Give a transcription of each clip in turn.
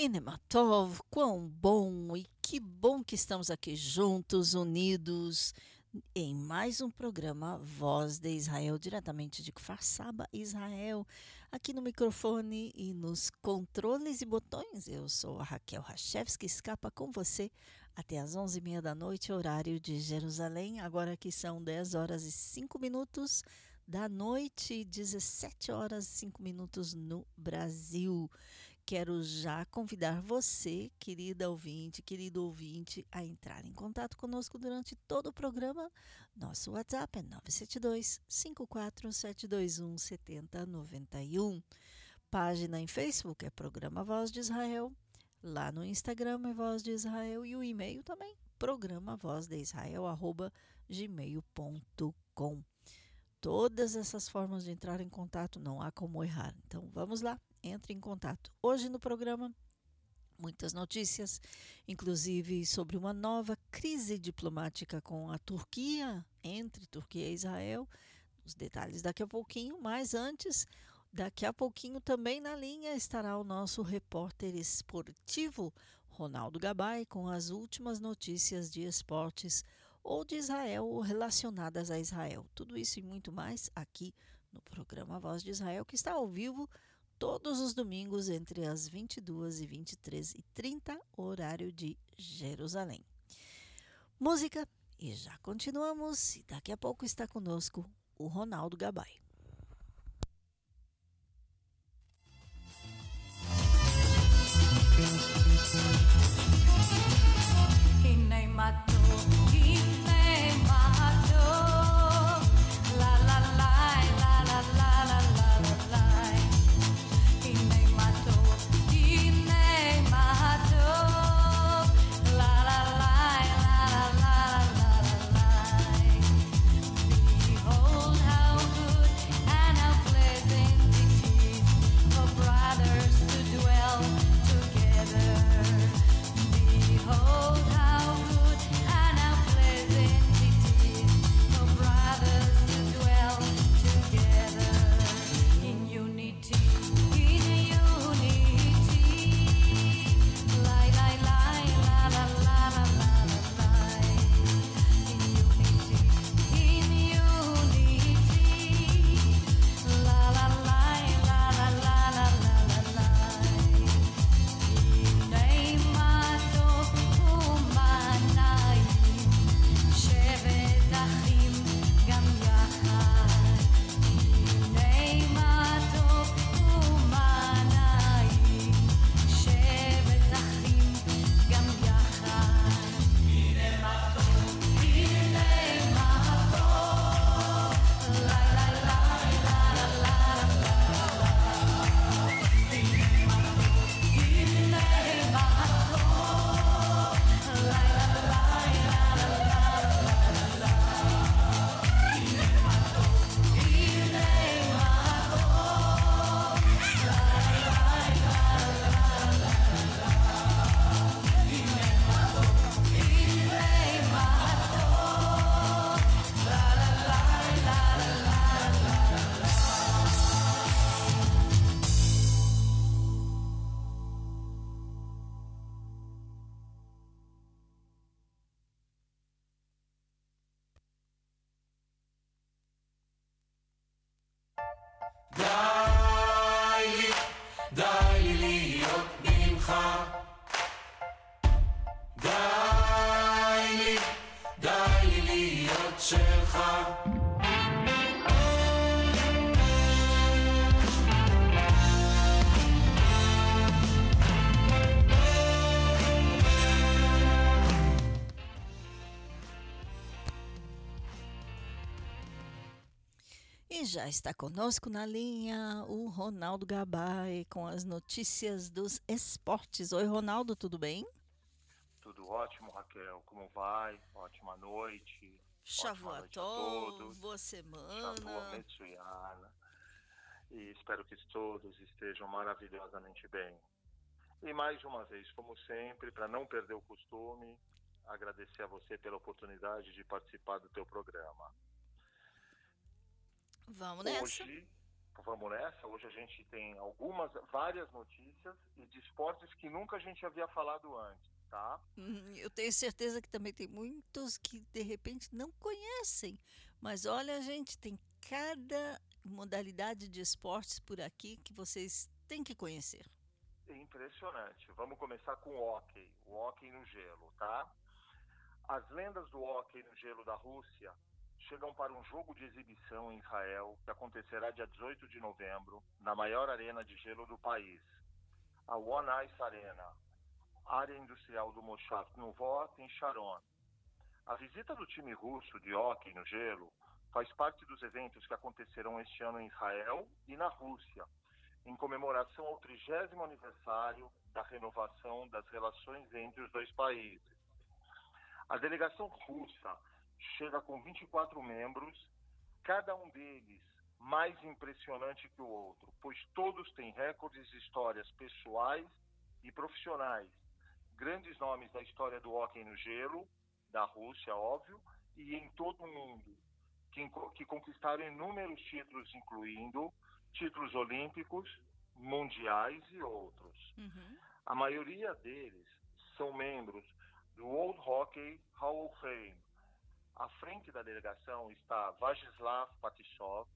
Inematov, quão bom e que bom que estamos aqui juntos, unidos, em mais um programa Voz de Israel, diretamente de Kfar Saba, Israel, aqui no microfone e nos controles e botões. Eu sou a Raquel Rachevski, escapa com você até às 11h30 da noite, horário de Jerusalém. Agora que são 10 horas e 5 minutos da noite, 17 horas e 5 minutos no Brasil. Quero já convidar você, querida ouvinte, querido ouvinte, a entrar em contato conosco durante todo o programa. Nosso WhatsApp é 972 54721 7091. Página em Facebook é Programa Voz de Israel. Lá no Instagram é Voz de Israel e o e-mail também, programa voz de Israel, arroba. Todas essas formas de entrar em contato não há como errar. Então vamos lá entre em contato. Hoje no programa, muitas notícias, inclusive sobre uma nova crise diplomática com a Turquia, entre Turquia e Israel. Os detalhes daqui a pouquinho, mas antes, daqui a pouquinho também na linha estará o nosso repórter esportivo, Ronaldo Gabay, com as últimas notícias de esportes ou de Israel relacionadas a Israel. Tudo isso e muito mais aqui no programa Voz de Israel, que está ao vivo todos os domingos entre as 22 e 23 e 30 horário de Jerusalém. Música e já continuamos e daqui a pouco está conosco o Ronaldo Gabay. Quem nem matou já está conosco na linha o Ronaldo Gabay com as notícias dos esportes. Oi, Ronaldo, tudo bem? Tudo ótimo, Raquel. Como vai? Ótima noite. Shavuot todos. boa Shavua semana. Metsuyan. E espero que todos estejam maravilhosamente bem. E mais uma vez, como sempre, para não perder o costume, agradecer a você pela oportunidade de participar do teu programa. Vamos nessa. Hoje, vamos nessa. Hoje a gente tem algumas, várias notícias e de esportes que nunca a gente havia falado antes, tá? Hum, Eu tenho certeza que também tem muitos que de repente não conhecem. Mas olha, gente, tem cada modalidade de esportes por aqui que vocês têm que conhecer. Impressionante. Vamos começar com o hóquei, o hóquei no gelo, tá? As lendas do hóquei no gelo da Rússia chegam para um jogo de exibição em Israel que acontecerá dia 18 de novembro na maior arena de gelo do país, a One Ice Arena, área industrial do Moshav Nuvot, em Sharon. A visita do time russo de hóquei no gelo faz parte dos eventos que acontecerão este ano em Israel e na Rússia, em comemoração ao 30 aniversário da renovação das relações entre os dois países. A delegação russa chega com 24 membros, cada um deles mais impressionante que o outro, pois todos têm recordes e histórias pessoais e profissionais. Grandes nomes da história do hóquei no gelo, da Rússia, óbvio, e em todo o mundo, que, que conquistaram inúmeros títulos, incluindo títulos olímpicos, mundiais e outros. Uhum. A maioria deles são membros do World Hockey Hall of Fame. À frente da delegação está Vajislav Patishov,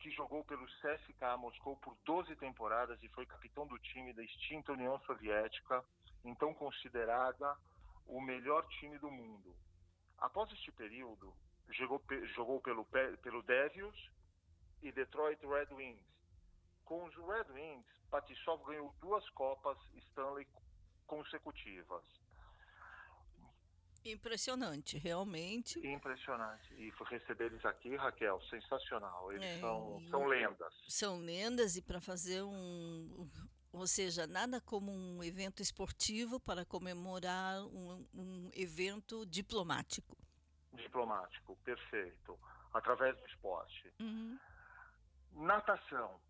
que jogou pelo CSKA Moscou por 12 temporadas e foi capitão do time da extinta União Soviética, então considerada o melhor time do mundo. Após este período, jogou, jogou pelo, Pe- pelo Devils e Detroit Red Wings. Com os Red Wings, Patishov ganhou duas Copas Stanley consecutivas. Impressionante, realmente. Impressionante. E receber eles aqui, Raquel, sensacional. Eles É, são, são lendas. São lendas e para fazer um, ou seja, nada como um evento esportivo para comemorar um, um evento diplomático. Diplomático, perfeito. Através do esporte. Uhum. Natação.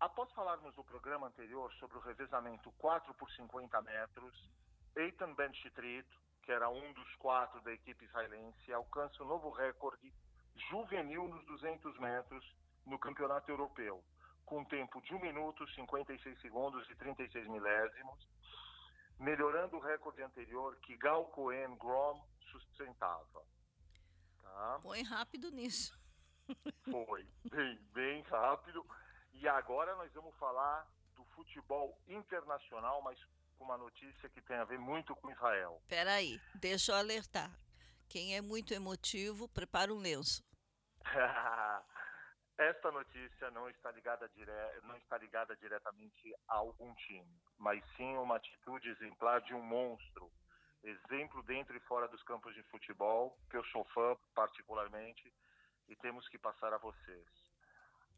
Após falarmos no programa anterior sobre o revezamento 4 por 50 metros, Eitan Ben-Chitrit, que era um dos quatro da equipe israelense, alcança o novo recorde juvenil nos 200 metros no Campeonato Europeu, com um tempo de 1 minuto, 56 segundos e 36 milésimos, melhorando o recorde anterior que Gal Cohen Grom sustentava. Tá? Põe rápido nisso. Foi bem, bem rápido. E agora nós vamos falar do futebol internacional, mas com uma notícia que tem a ver muito com Israel. Peraí, deixa eu alertar. Quem é muito emotivo, prepara um lenço. Esta notícia não está ligada dire... não está ligada diretamente a algum time, mas sim uma atitude exemplar de um monstro, exemplo dentro e fora dos campos de futebol, que eu sou fã particularmente e temos que passar a vocês.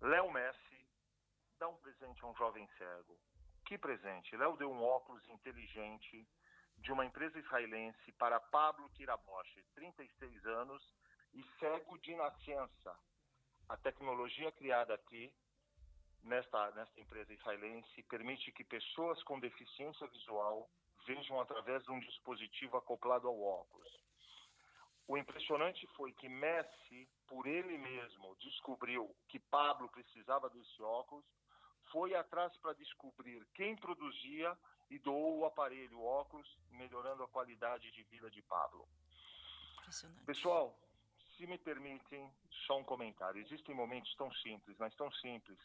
Léo Messi dá um presente a um jovem cego. Que presente? Léo deu um óculos inteligente de uma empresa israelense para Pablo Kiraboshi, 36 anos e cego de nascença. A tecnologia criada aqui nesta, nesta empresa israelense permite que pessoas com deficiência visual vejam através de um dispositivo acoplado ao óculos. O impressionante foi que Messi, por ele mesmo, descobriu que Pablo precisava desse óculos, foi atrás para descobrir quem produzia e doou o aparelho, o óculos, melhorando a qualidade de vida de Pablo. Pessoal, se me permitem, só um comentário. Existem momentos tão simples, mas tão simples,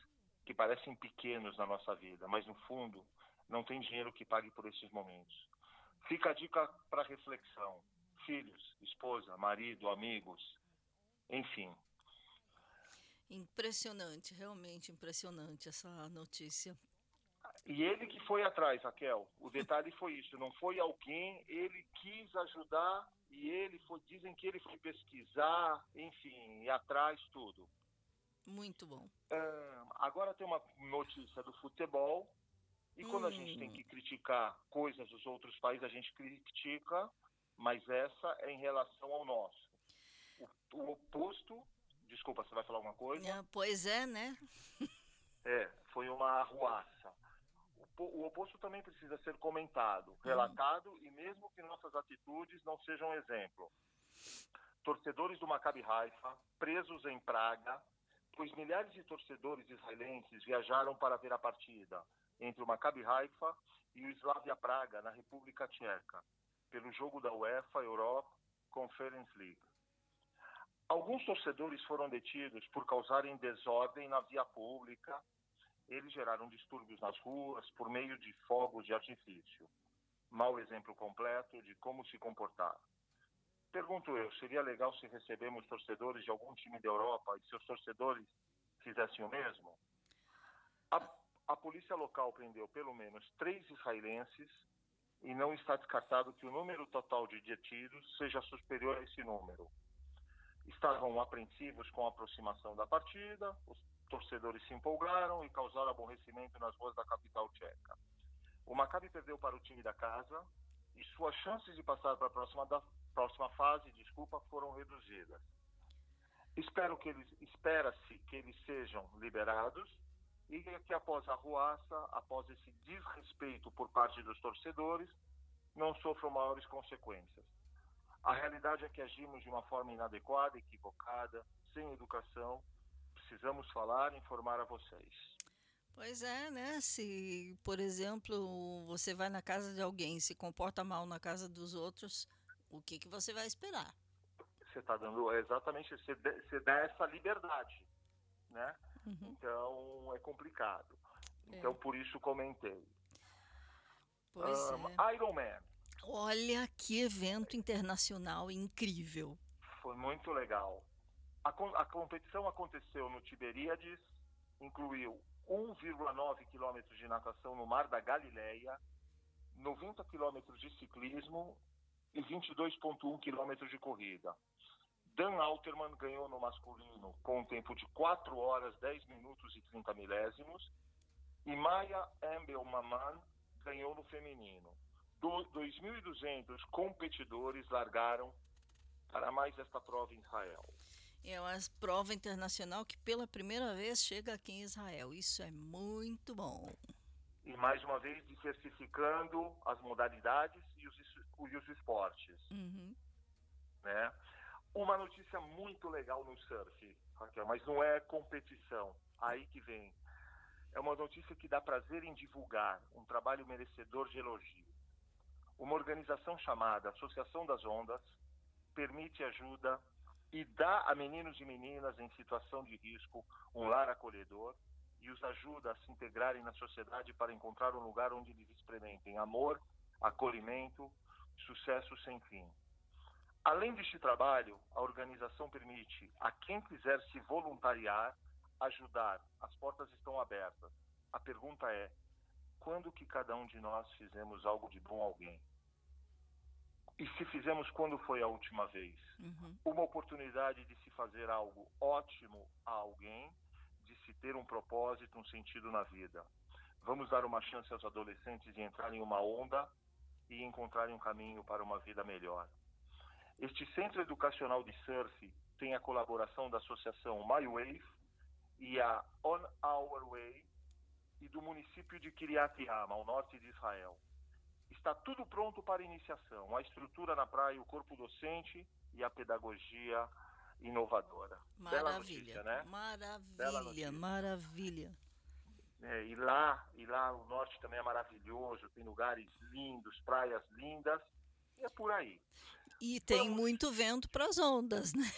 que parecem pequenos na nossa vida, mas no fundo não tem dinheiro que pague por esses momentos. Fica a dica para reflexão. Filhos, esposa, marido, amigos, enfim. Impressionante, realmente impressionante essa notícia. E ele que foi atrás, Raquel. O detalhe foi isso. Não foi alguém, ele quis ajudar e ele foi. Dizem que ele foi pesquisar, enfim, atrás, tudo. Muito bom. Ah, agora tem uma notícia do futebol. E quando a gente tem que criticar coisas dos outros países, a gente critica, mas essa é em relação ao nosso. O, o oposto. Desculpa, você vai falar alguma coisa? Pois é, né? É, foi uma arruaça. O, o oposto também precisa ser comentado, relatado e mesmo que nossas atitudes não sejam exemplo. Torcedores do Maccabi Haifa presos em Praga, pois milhares de torcedores israelenses viajaram para ver a partida entre o Maccabi Haifa e o Slavia Praga na República Tcheca, pelo jogo da UEFA Europe Conference League. Alguns torcedores foram detidos por causarem desordem na via pública. Eles geraram distúrbios nas ruas por meio de fogos de artifício. Mau exemplo completo de como se comportar. Pergunto eu, seria legal se recebemos torcedores de algum time da Europa e seus torcedores fizessem o mesmo? A, a polícia local prendeu pelo menos três israelenses e não está descartado que o número total de detidos seja superior a esse número estavam apreensivos com a aproximação da partida, os torcedores se empolgaram e causaram aborrecimento nas ruas da capital tcheca. O Maccabi perdeu para o time da casa e suas chances de passar para a próxima, da, próxima fase, desculpa, foram reduzidas. Espero que eles, espera-se que eles sejam liberados e que após a ruaça, após esse desrespeito por parte dos torcedores, não sofram maiores consequências. A realidade é que agimos de uma forma inadequada, equivocada, sem educação. Precisamos falar e informar a vocês. Pois é, né? Se, por exemplo, você vai na casa de alguém e se comporta mal na casa dos outros, o que, que você vai esperar? Você está dando exatamente, você, você dá essa liberdade, né? Uhum. Então é complicado. Então É. por isso comentei. Pois Ahn, é. Iron Man Olha que evento internacional incrível. foi muito legal. A, a competição aconteceu no Tiberíades, incluiu 1,9 quilômetros de natação no Mar da Galileia, 90 quilômetros de ciclismo e 22,1 quilômetros de corrida. Dan Alterman ganhou no masculino com um tempo de 4 horas, 10 minutos e 30 milésimos. E Maya Embelmaman ganhou no feminino. Do 2.200 competidores largaram para mais esta prova em Israel. É uma prova internacional que pela primeira vez chega aqui em Israel. Isso é muito bom. E mais uma vez diversificando as modalidades e os, e os esportes. Uhum. né? Uma notícia muito legal no surf, Raquel, mas não é competição. Aí que vem. É uma notícia que dá prazer em divulgar, um trabalho merecedor de elogio. Uma organização chamada Associação das Ondas permite ajuda e dá a meninos e meninas em situação de risco um lar acolhedor e os ajuda a se integrarem na sociedade para encontrar um lugar onde eles experimentem amor, acolhimento, sucesso sem fim. Além deste trabalho, a organização permite a quem quiser se voluntariar ajudar. As portas estão abertas. A pergunta é: quando que cada um de nós fizemos algo de bom a alguém? E se fizemos quando foi a última vez? Uhum. Uma oportunidade de se fazer algo ótimo a alguém, de se ter um propósito, um sentido na vida. Vamos dar uma chance aos adolescentes de entrarem em uma onda e encontrarem um caminho para uma vida melhor. Este centro educacional de surf tem a colaboração da associação My Wave e a On Our Way e do município de Kiryat Yam, ao norte de Israel. Está tudo pronto para iniciação, a estrutura na praia, o corpo docente e a pedagogia inovadora. Maravilha. notícia, né? Maravilha, maravilha. É, e lá, e lá o norte também é maravilhoso, tem lugares lindos, praias lindas, e é por aí. E tem Vamos. muito vento para as ondas, né?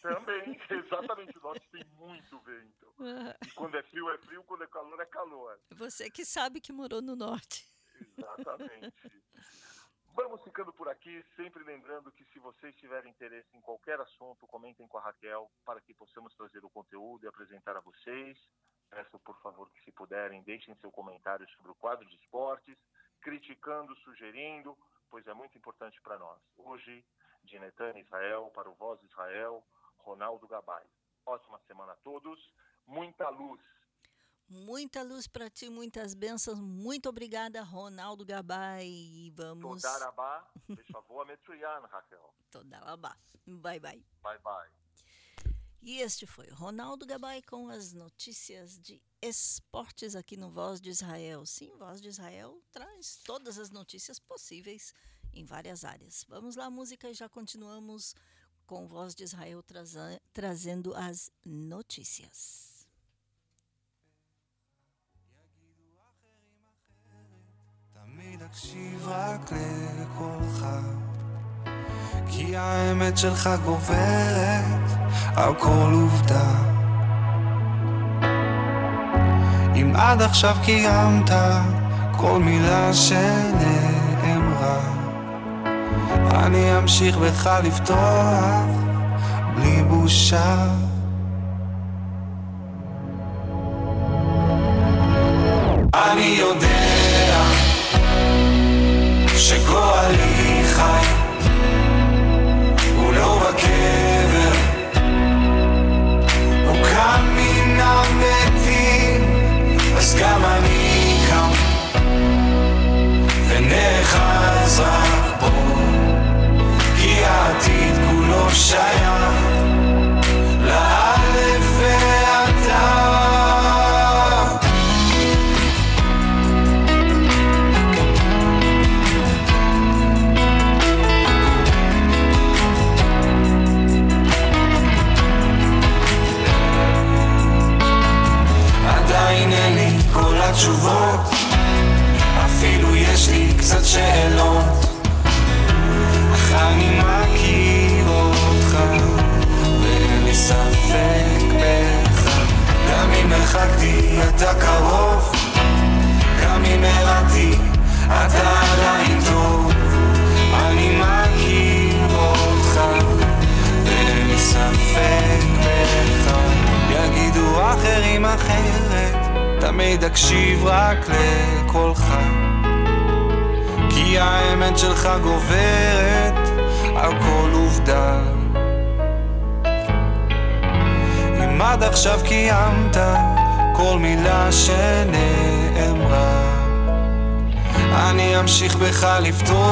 Também, exatamente, o norte tem muito vento. E quando é frio, é frio, quando é calor, é calor. Você que sabe que morou no norte. Exatamente. Vamos ficando por aqui, sempre lembrando que se vocês tiverem interesse em qualquer assunto, comentem com a Raquel para que possamos trazer o conteúdo e apresentar a vocês. Peço, por favor, que se puderem, deixem seu comentário sobre o quadro de esportes, criticando, sugerindo, pois é muito importante para nós. Hoje, de Netânia Israel, para o Voz Israel, Ronaldo Gabay. Ótima semana a todos, muita luz. Muita luz para ti, muitas bênçãos. Muito obrigada, Ronaldo Gabay. Vamos. Todarabá, Raquel. Todarabá. Bye, bye. Bye, bye. E este foi Ronaldo Gabay com as notícias de esportes aqui no Voz de Israel. Sim, Voz de Israel traz todas as notícias possíveis em várias áreas. Vamos lá, música, e já continuamos com Voz de Israel trazendo as notícias. תמיד אקשיב רק לקולך. כי האמת שלך גוברת על כל עובדה. אם עד עכשיו קיימת כל מילה שנאמרה אני אמשיך בך לפתוח בלי בושה. אני יודע שגואלי חי הוא לא בקבר. הוא קם מן המתים אז גם אני קם ונאחז רק בו כי העתיד כולו שייך אמשיך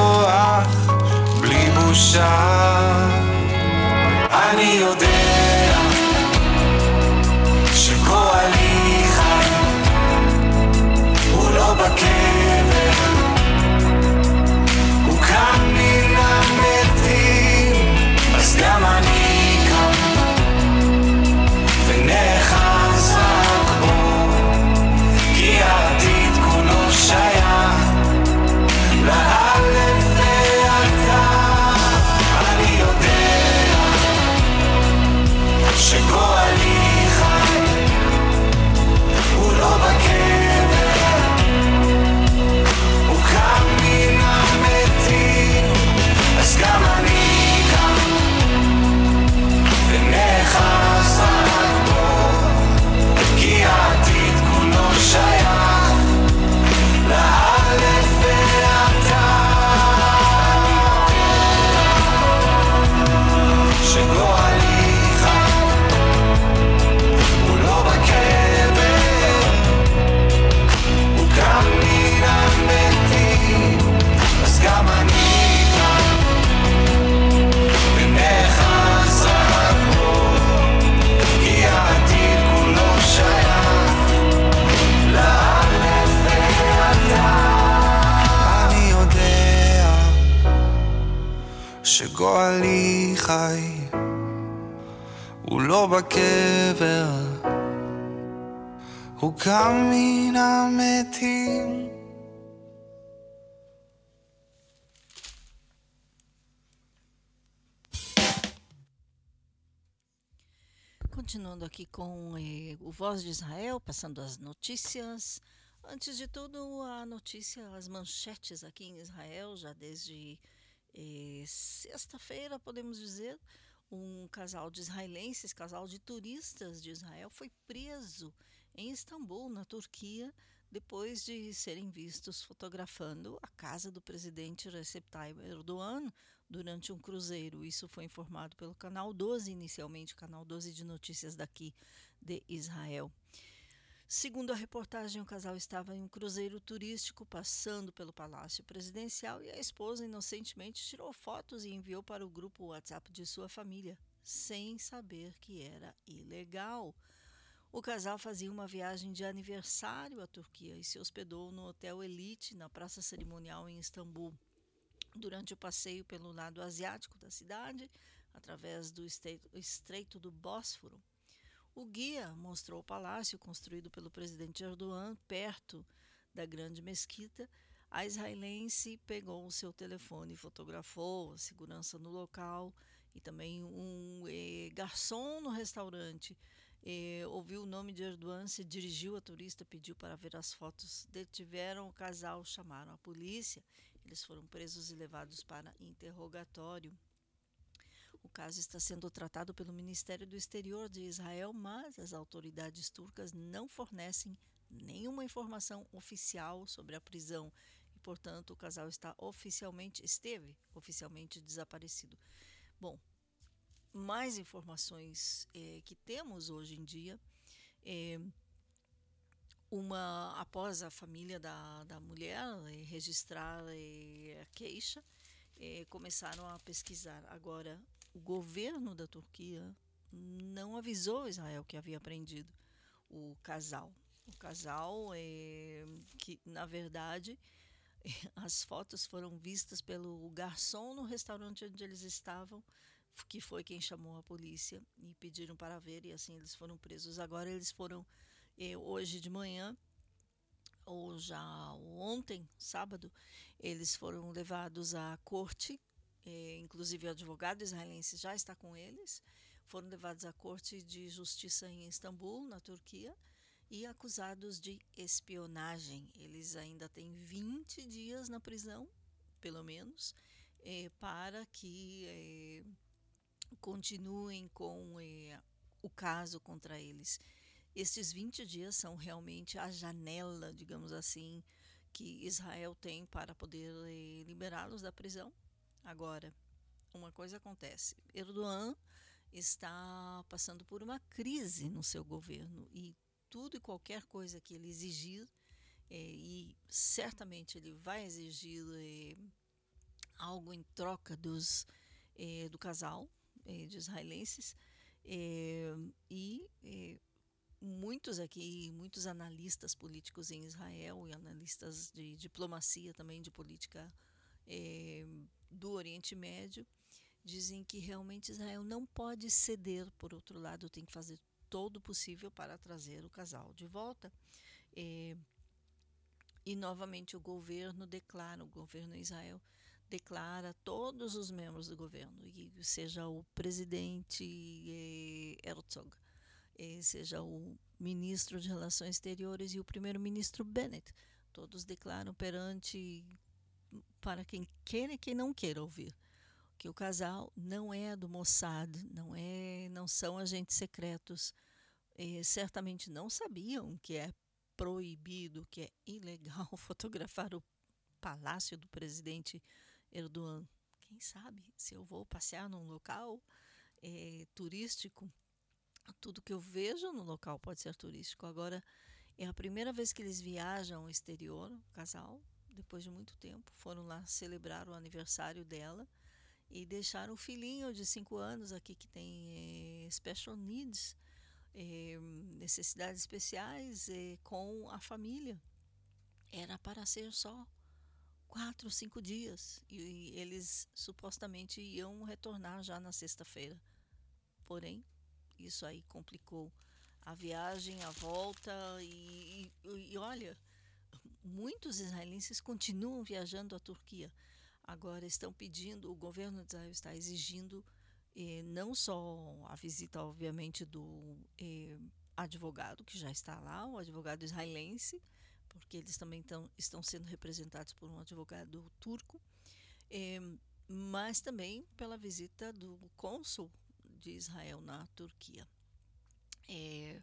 Voz de Israel, passando as notícias. Antes de tudo, a notícia, as manchetes aqui em Israel, já desde eh, sexta-feira, podemos dizer, um casal de israelenses, casal de turistas de Israel, foi preso em Istambul, na Turquia, depois de serem vistos fotografando a casa do presidente Recep Tayyip Erdogan durante um cruzeiro. Isso foi informado pelo canal 12, inicialmente, canal 12 de notícias daqui de Israel. Segundo a reportagem, o casal estava em um cruzeiro turístico passando pelo Palácio Presidencial e a esposa inocentemente tirou fotos e enviou para o grupo WhatsApp de sua família, sem saber que era ilegal. O casal fazia uma viagem de aniversário à Turquia e se hospedou no Hotel Elite, na Praça Cerimonial em Istambul. Durante o passeio pelo lado asiático da cidade, através do Estreito do Bósforo, o guia mostrou o palácio construído pelo presidente Erdogan perto da grande mesquita. A israelense pegou o seu telefone e fotografou a segurança no local e também um eh, garçom no restaurante eh, ouviu o nome de Erdogan, se dirigiu a turista, pediu para ver as fotos, detiveram o casal, chamaram a polícia, eles foram presos e levados para interrogatório. O caso está sendo tratado pelo Ministério do Exterior de Israel, mas as autoridades turcas não fornecem nenhuma informação oficial sobre a prisão e, portanto, o casal está oficialmente esteve oficialmente desaparecido. Bom, mais informações eh, que temos hoje em dia. Eh, uma após a família da, da mulher eh, registrar a queixa, começaram a pesquisar. Agora, o governo da Turquia não avisou Israel que havia prendido o casal. O casal, que na verdade as fotos foram vistas pelo garçom no restaurante onde eles estavam que foi quem chamou a polícia e pediram para ver e assim eles foram presos. Agora eles foram hoje de manhã ou já ontem, sábado, eles foram levados à corte, eh, inclusive o advogado israelense já está com eles, foram levados à corte de justiça em Istambul, na Turquia, e acusados de espionagem. Eles ainda têm 20 dias na prisão, pelo menos, eh, para que eh, continuem com o caso contra eles. Estes 20 dias são realmente a janela, digamos assim, que Israel tem para poder eh, liberá-los da prisão. Agora, uma coisa acontece: Erdogan está passando por uma crise no seu governo e tudo e qualquer coisa que ele exigir, eh, e certamente ele vai exigir eh, algo em troca dos, eh, do casal, de israelenses e muitos aqui, muitos analistas políticos em Israel e analistas de diplomacia também de política do Oriente Médio dizem que realmente Israel não pode ceder, por outro lado, tem que fazer todo o possível para trazer o casal de volta. e novamente o governo declara, o governo Israel declara todos os membros do governo, e seja o presidente eh, Herzog, seja o ministro de Relações Exteriores e o primeiro-ministro Bennett, todos declaram perante para quem quer e quem não queira ouvir que o casal não é do Mossad, não é, não são agentes secretos, eh, certamente não sabiam que é proibido, que é ilegal fotografar o palácio do presidente Erdogan. Quem sabe se eu vou passear num local é, turístico, tudo que eu vejo no local pode ser turístico. Agora, é a primeira vez que eles viajam ao exterior, o casal, depois de muito tempo. Foram lá celebrar o aniversário dela e deixaram o filhinho de 5 anos aqui que tem é, special needs, é, necessidades especiais, é, com a família. Era para ser só quatro, cinco dias e, eles supostamente iam retornar já na sexta-feira. Porém, isso aí complicou a viagem, a volta e, e, e, olha, muitos israelenses continuam viajando à Turquia. Agora estão pedindo, o governo de Israel está exigindo eh, não só a visita, obviamente, do eh, advogado que já está lá, o advogado israelense, porque eles também tão, estão sendo representados por um advogado turco, é, mas também pela visita do cônsul de Israel na Turquia. É,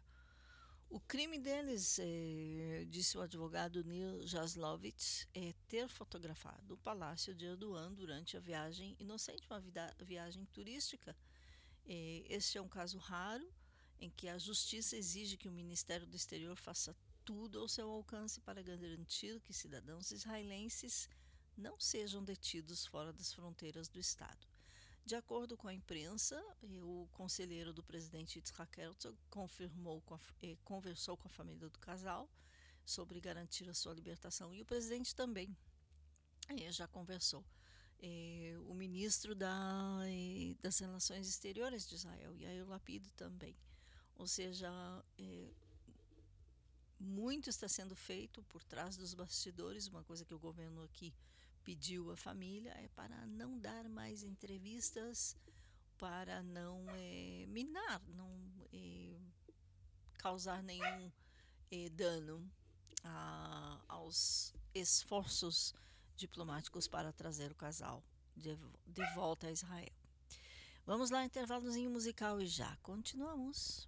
o crime deles, é, disse o advogado Neil Jaslovich, é ter fotografado o palácio de Erdogan durante a viagem inocente, uma viagem turística. É, este é um caso raro em que a justiça exige que o Ministério do Exterior faça tudo ao seu alcance para garantir que cidadãos israelenses não sejam detidos fora das fronteiras do Estado. De acordo com a imprensa, o conselheiro do presidente Yitzhak Herzog confirmou com a, eh, conversou com a família do casal sobre garantir a sua libertação e o presidente também eh, já conversou. Eh, o ministro da, das Relações Exteriores de Israel, Yair Lapid, também. Ou seja, muito está sendo feito por trás dos bastidores, uma coisa que o governo aqui pediu à família é para não dar mais entrevistas, para não é, minar, não é, causar nenhum é, dano a, aos esforços diplomáticos para trazer o casal de, de volta a Israel. Vamos lá, intervalozinho musical e já continuamos.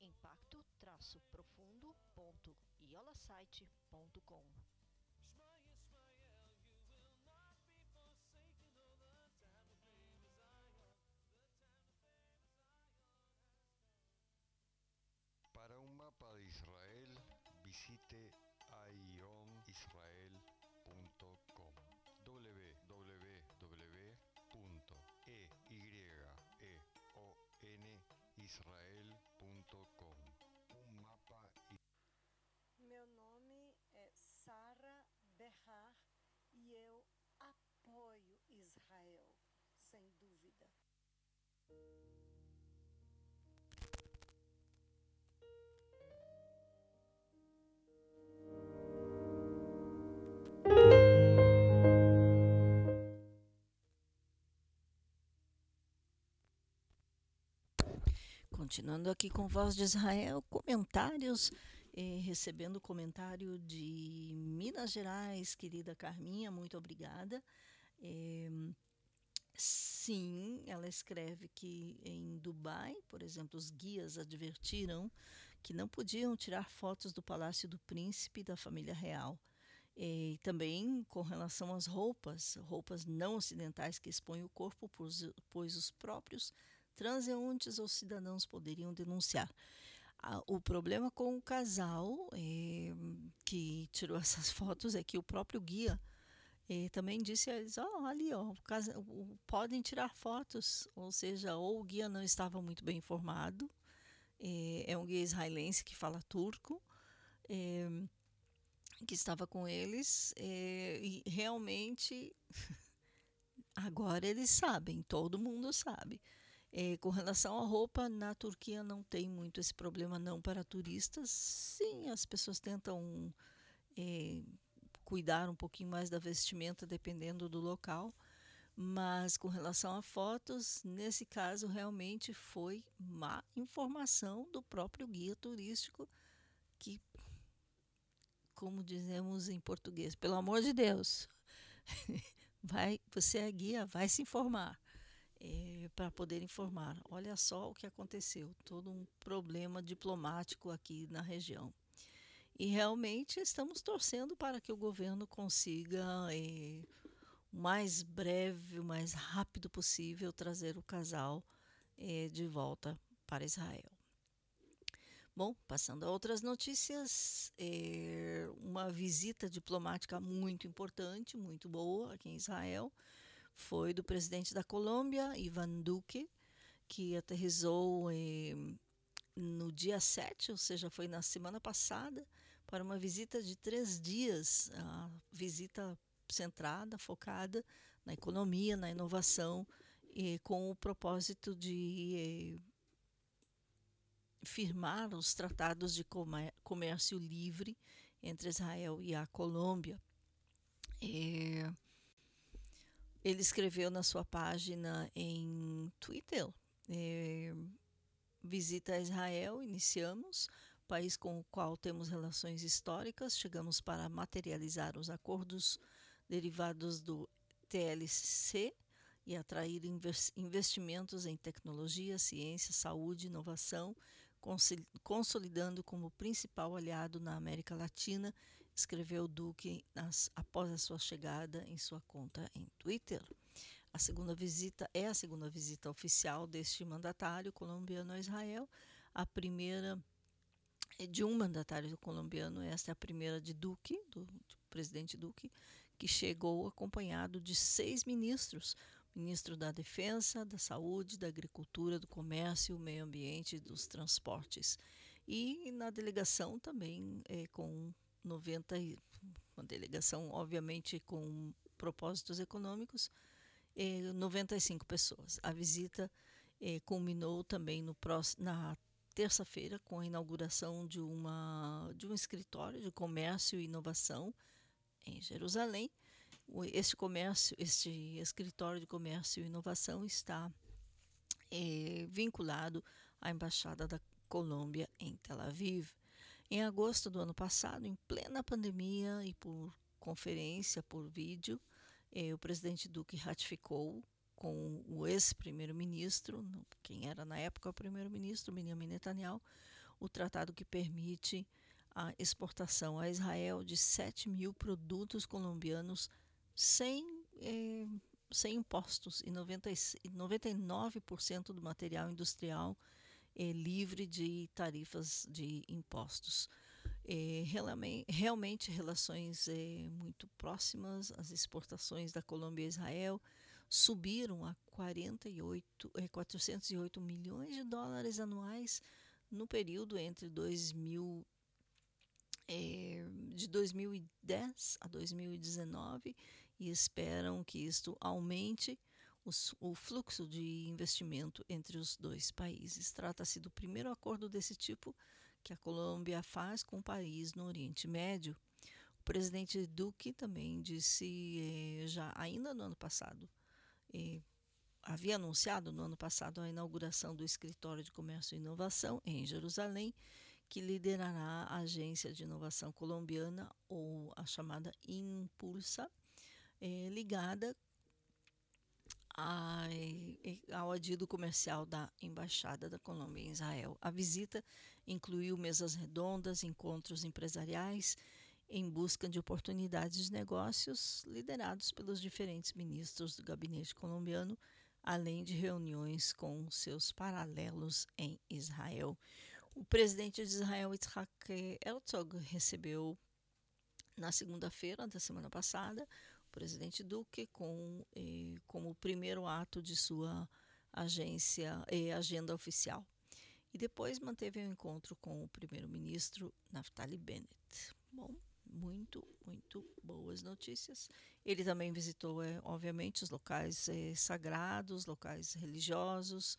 impacto-profundo.iolasite.com. Para un mapa de Israel, visite aionisrael.com www.eyeonisrael.com Sara Berrar e eu apoio Israel, sem dúvida. Continuando aqui com Voz de Israel, comentários, eh, recebendo comentário de Minas Gerais, querida Carminha, muito obrigada. Eh, sim, ela escreve que em Dubai, por exemplo, os guias advertiram que não podiam tirar fotos do Palácio do Príncipe e da família real. E também com relação às roupas, roupas não ocidentais que expõem o corpo, pois, pois os próprios transeuntes ou cidadãos poderiam denunciar. Ah, o problema com o casal eh, que tirou essas fotos é que o próprio guia eh, também disse a eles: oh, ali, ó, casa, o, podem tirar fotos. Ou seja, ou o guia não estava muito bem informado, eh, é um guia israelense que fala turco. que estava com eles e realmente agora eles sabem, todo mundo sabe. É, com relação à roupa, na Turquia não tem muito esse problema não para turistas. Sim, as pessoas tentam é, cuidar um pouquinho mais da vestimenta dependendo do local, mas com relação a fotos, nesse caso realmente foi má informação do próprio guia turístico que, como dizemos em português, pelo amor de Deus, vai, você é guia, vai se informar é, para poder informar. Olha só o que aconteceu, todo um problema diplomático aqui na região. E realmente estamos torcendo para que o governo consiga, é, o mais breve, o mais rápido possível, trazer o casal é, de volta para Israel. Bom, passando a outras notícias, uma visita diplomática muito importante, muito boa aqui em Israel foi do presidente da Colômbia, Ivan Duque, que aterrizou eh, no dia 7, ou seja, foi na semana passada, para uma visita de três dias, a visita centrada, focada na economia, na inovação, e com o propósito de eh, firmar os tratados de comércio livre entre Israel e a Colômbia. É, ele escreveu na sua página em Twitter: é, visita a Israel, iniciamos, país com o qual temos relações históricas, chegamos para materializar os acordos derivados do TLC e atrair investimentos em tecnologia, ciência, saúde, inovação, consolidando como principal aliado na América Latina escreveu Duque nas, após a sua chegada em sua conta em Twitter. A segunda visita é a segunda visita oficial deste mandatário colombiano a Israel. A primeira é de um mandatário colombiano, esta é a primeira de Duque, do, do presidente Duque, que chegou acompanhado de seis ministros, ministro da Defesa, da Saúde, da Agricultura, do Comércio, Meio Ambiente e dos Transportes. E na delegação também é, com 90, uma delegação, obviamente, com propósitos econômicos, eh, 95 pessoas. A visita eh, culminou também no próximo, na terça-feira com a inauguração de, uma, de um escritório de comércio e inovação em Jerusalém. Este comércio, este escritório de comércio e inovação está eh, vinculado à embaixada da Colômbia em Tel Aviv. Em agosto do ano passado, em plena pandemia e por conferência por vídeo, eh, o presidente Duque ratificou com o ex-primeiro-ministro, quem era na época o primeiro-ministro, Benjamin Netanyahu, o tratado que permite a exportação a Israel de 7 mil produtos colombianos sem, eh, sem impostos e 90 e 99% do material industrial é livre de tarifas de impostos. É, realme- realmente relações é, muito próximas, as exportações da Colômbia a Israel subiram a 48, é, 408 milhões de dólares anuais no período entre 2000, é, de 2010 a 2019 e esperam que isto aumente o fluxo de investimento entre os dois países. Trata-se do primeiro acordo desse tipo que a Colômbia faz com um país no Oriente Médio. O presidente Duque também disse, eh, já ainda no ano passado, eh, havia anunciado no ano passado a inauguração do Escritório de Comércio e Inovação em Jerusalém, que liderará a Agência de Inovação Colombiana, ou a chamada Impulsa, eh, ligada ao adido comercial da Embaixada da Colômbia em Israel. A visita incluiu mesas redondas, encontros empresariais em busca de oportunidades de negócios liderados pelos diferentes ministros do gabinete colombiano, além de reuniões com seus paralelos em Israel. O presidente de Israel, Yitzhak Herzog, recebeu na segunda-feira da semana passada presidente Duque com eh, como primeiro ato de sua agência eh, agenda oficial e depois manteve um encontro com o primeiro-ministro Naftali Bennett. Bom, muito, muito boas notícias. Ele também visitou, eh, obviamente, os locais eh, sagrados, locais religiosos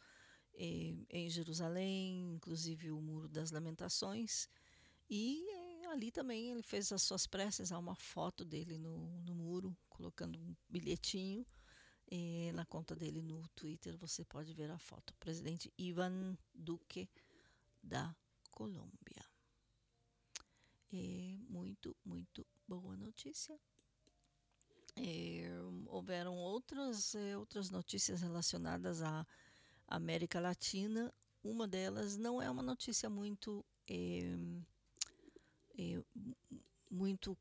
eh, em Jerusalém, inclusive o Muro das Lamentações. E ali também ele fez as suas preces, há uma foto dele no, no muro, colocando um bilhetinho. eh, na conta dele no Twitter você pode ver a foto. Presidente Ivan Duque da Colômbia. É muito, muito boa notícia. É, houveram outras, é, outras notícias relacionadas à América Latina. Uma delas não é uma notícia muito, é, é, muito,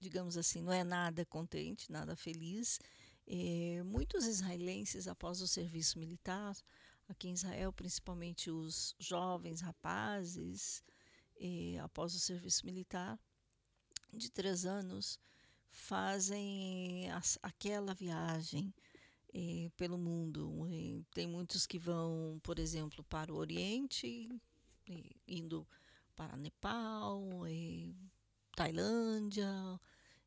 digamos assim, não é nada contente, nada feliz. É, muitos israelenses, após o serviço militar, aqui em Israel, principalmente os jovens rapazes, eh, após o serviço militar de três anos, fazem as- aquela viagem eh, pelo mundo. Tem muitos que vão, por exemplo, para o Oriente, indo para Nepal, eh, Tailândia,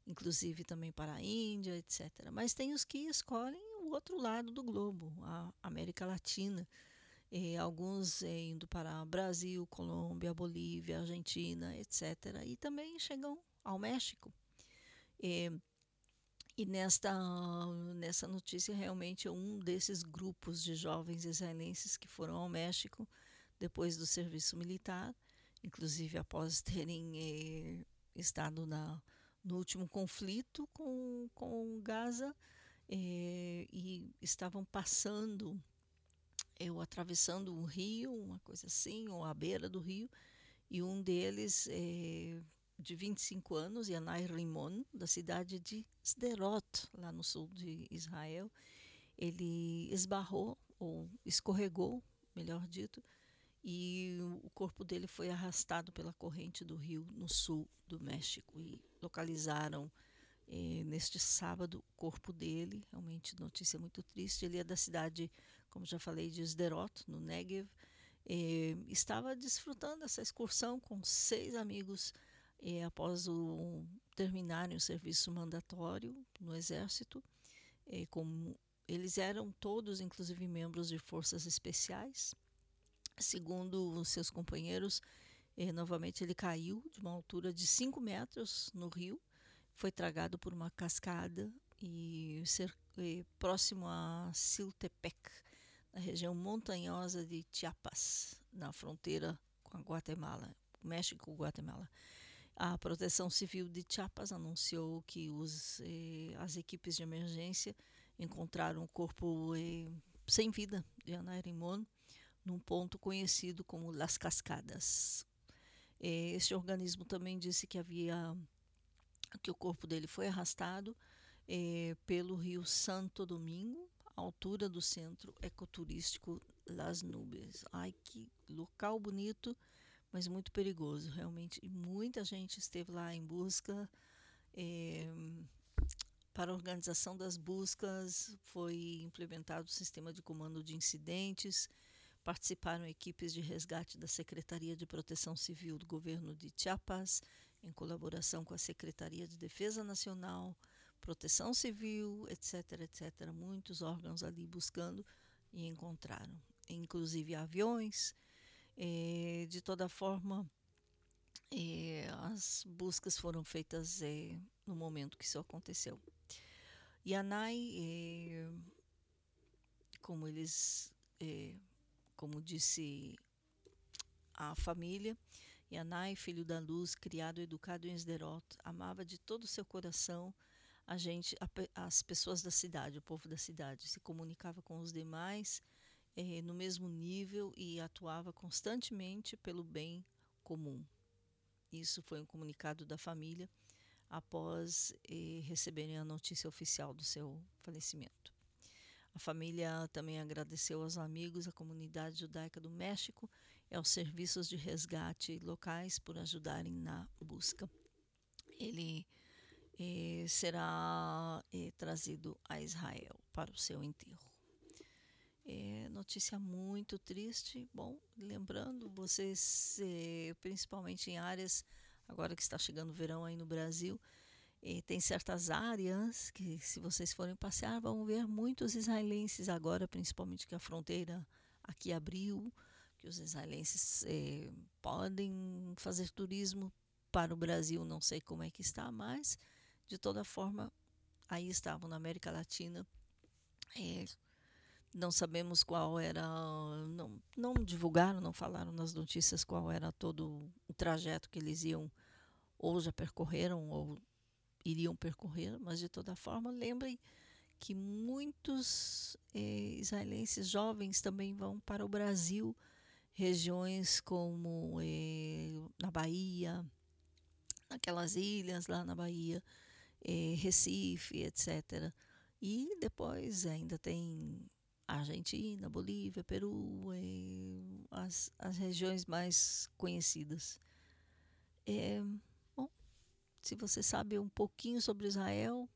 inclusive também para a Índia, etc. Mas tem os que escolhem o outro lado do globo, a América Latina. Eh, alguns eh, indo para Brasil, Colômbia, Bolívia, Argentina, etc. E também chegam ao México. Eh, e nesta, nessa notícia, realmente um desses grupos de jovens israelenses que foram ao México depois do serviço militar, inclusive após terem eh, estado na, no último conflito com, com Gaza eh, e estavam passando eu atravessando um rio, uma coisa assim, ou à beira do rio, e um deles, eh, de 25 anos, Yanai Rimon, da cidade de Sderot, lá no sul de Israel, ele esbarrou, ou escorregou, melhor dito, e o corpo dele foi arrastado pela corrente do rio no sul do México, e localizaram eh, neste sábado o corpo dele, realmente notícia muito triste, ele é da cidade como já falei, de Sderot, no Negev, eh, estava desfrutando essa excursão com seis amigos eh, após o, terminarem o serviço mandatório no Exército. Eh, como eles eram todos, inclusive, membros de forças especiais. Segundo seus companheiros, eh, novamente ele caiu de uma altura de 5 metros no rio, foi tragado por uma cascada e ser, eh, próximo a Siltepec, na região montanhosa de Chiapas, na fronteira com a Guatemala, México Guatemala. A Proteção Civil de Chiapas anunciou que os, eh, as equipes de emergência encontraram o corpo eh, sem vida de Ana Rimon num ponto conhecido como Las Cascadas. Eh, este organismo também disse que havia que o corpo dele foi arrastado eh, pelo rio Santo Domingo, à altura do centro ecoturístico Las Nubes. Ai, que local bonito, mas muito perigoso, realmente. E muita gente esteve lá em busca. eh, para a organização das buscas, foi implementado o sistema de comando de incidentes. Participaram equipes de resgate da Secretaria de Proteção Civil do governo de Chiapas, em colaboração com a Secretaria de Defesa Nacional, Proteção Civil, etc, etc. Muitos órgãos ali buscando e encontraram, inclusive aviões. Eh, de toda forma, eh, as buscas foram feitas eh, no momento que isso aconteceu. Yanai, eh, como eles, como disse a família, Yanai, filho da luz, criado e educado em Sderot, amava de todo o seu coração a gente, a as pessoas da cidade, o povo da cidade, se comunicava com os demais eh, no mesmo nível e atuava constantemente pelo bem comum. Isso foi um comunicado da família após eh, receberem a notícia oficial do seu falecimento. A família também agradeceu aos amigos, à comunidade judaica do México e aos serviços de resgate locais por ajudarem na busca. Ele eh, será eh, trazido a Israel para o seu enterro. É notícia muito triste. Bom, lembrando, vocês, eh, principalmente em áreas, agora que está chegando o verão aí no Brasil, eh, tem certas áreas que, se vocês forem passear, vão ver muitos israelenses agora, principalmente que a fronteira aqui abriu, que os israelenses eh, podem fazer turismo para o Brasil, não sei como é que está, mas de toda forma, aí estavam na América Latina. eh, não sabemos qual era, não, não divulgaram, não falaram nas notícias qual era todo o trajeto que eles iam, ou já percorreram, ou iriam percorrer, mas de toda forma, lembrem que muitos eh, israelenses jovens também vão para o Brasil, regiões como eh, na Bahia, naquelas ilhas lá na Bahia, eh, Recife, etc. E depois ainda tem Argentina, Bolívia, Peru, eh, as, as regiões mais conhecidas. Bom, se você sabe um pouquinho sobre Israel,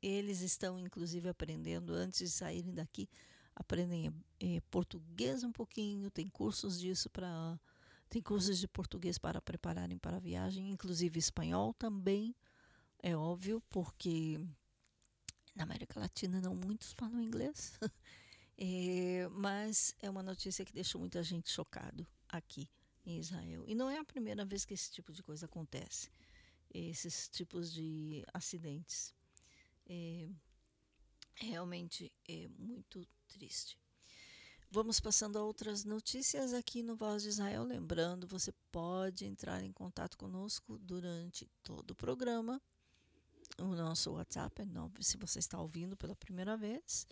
eles estão inclusive aprendendo, antes de saírem daqui, aprendem eh, português um pouquinho, tem cursos disso para. Tem cursos de português para prepararem para a viagem, inclusive espanhol também, é óbvio, porque na América Latina não muitos falam inglês. É, mas é uma notícia que deixou muita gente chocado aqui em Israel. E não é a primeira vez que esse tipo de coisa acontece, esses tipos de acidentes. É, realmente é muito triste. Vamos passando a outras notícias aqui no Voz de Israel. Lembrando, você pode entrar em contato conosco durante todo o programa. O nosso WhatsApp é 9, se você está ouvindo pela primeira vez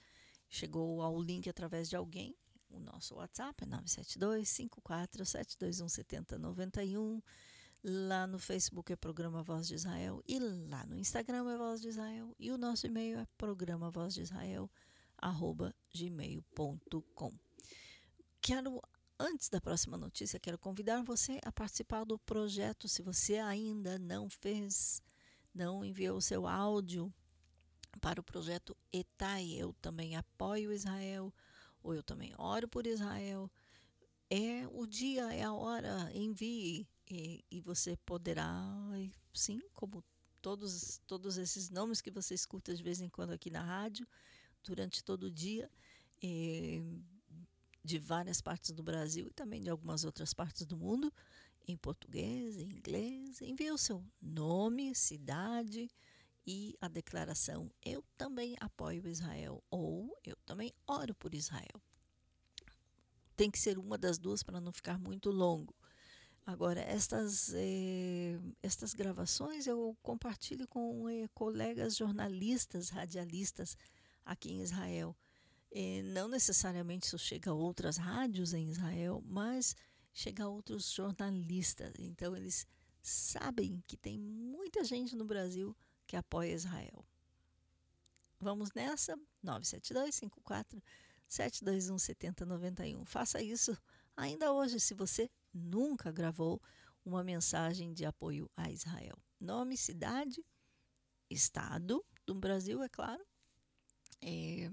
chegou ao link através de alguém, o nosso WhatsApp é 972 54 721 7091. Lá no Facebook é Programa Voz de Israel e lá no Instagram é Voz de Israel e o nosso e-mail é programa voz de Israel arroba gmail.com. Quero antes da próxima notícia, quero convidar você a participar do projeto. Se você ainda não fez, não enviou o seu áudio para o projeto ETAI. Eu também apoio Israel, ou eu também oro por Israel. É o dia, é a hora, envie e, e você poderá, sim, como todos, todos esses nomes que você escuta de vez em quando aqui na rádio, durante todo o dia, de várias partes do Brasil e também de algumas outras partes do mundo, em português, em inglês. Envie o seu nome, cidade e a declaração Eu também apoio Israel ou Eu também oro por Israel. Tem que ser uma das duas para não ficar muito longo. Agora, estas, eh, estas gravações eu compartilho com eh, colegas jornalistas, radialistas aqui em Israel. Eh, não necessariamente isso chega a outras rádios em Israel, mas chega a outros jornalistas. Então, eles sabem que tem muita gente no Brasil que apoia Israel. Vamos nessa? 97254 721 7091. Faça isso ainda hoje, se você nunca gravou uma mensagem de apoio a Israel. Nome, cidade, estado do Brasil, é claro, é,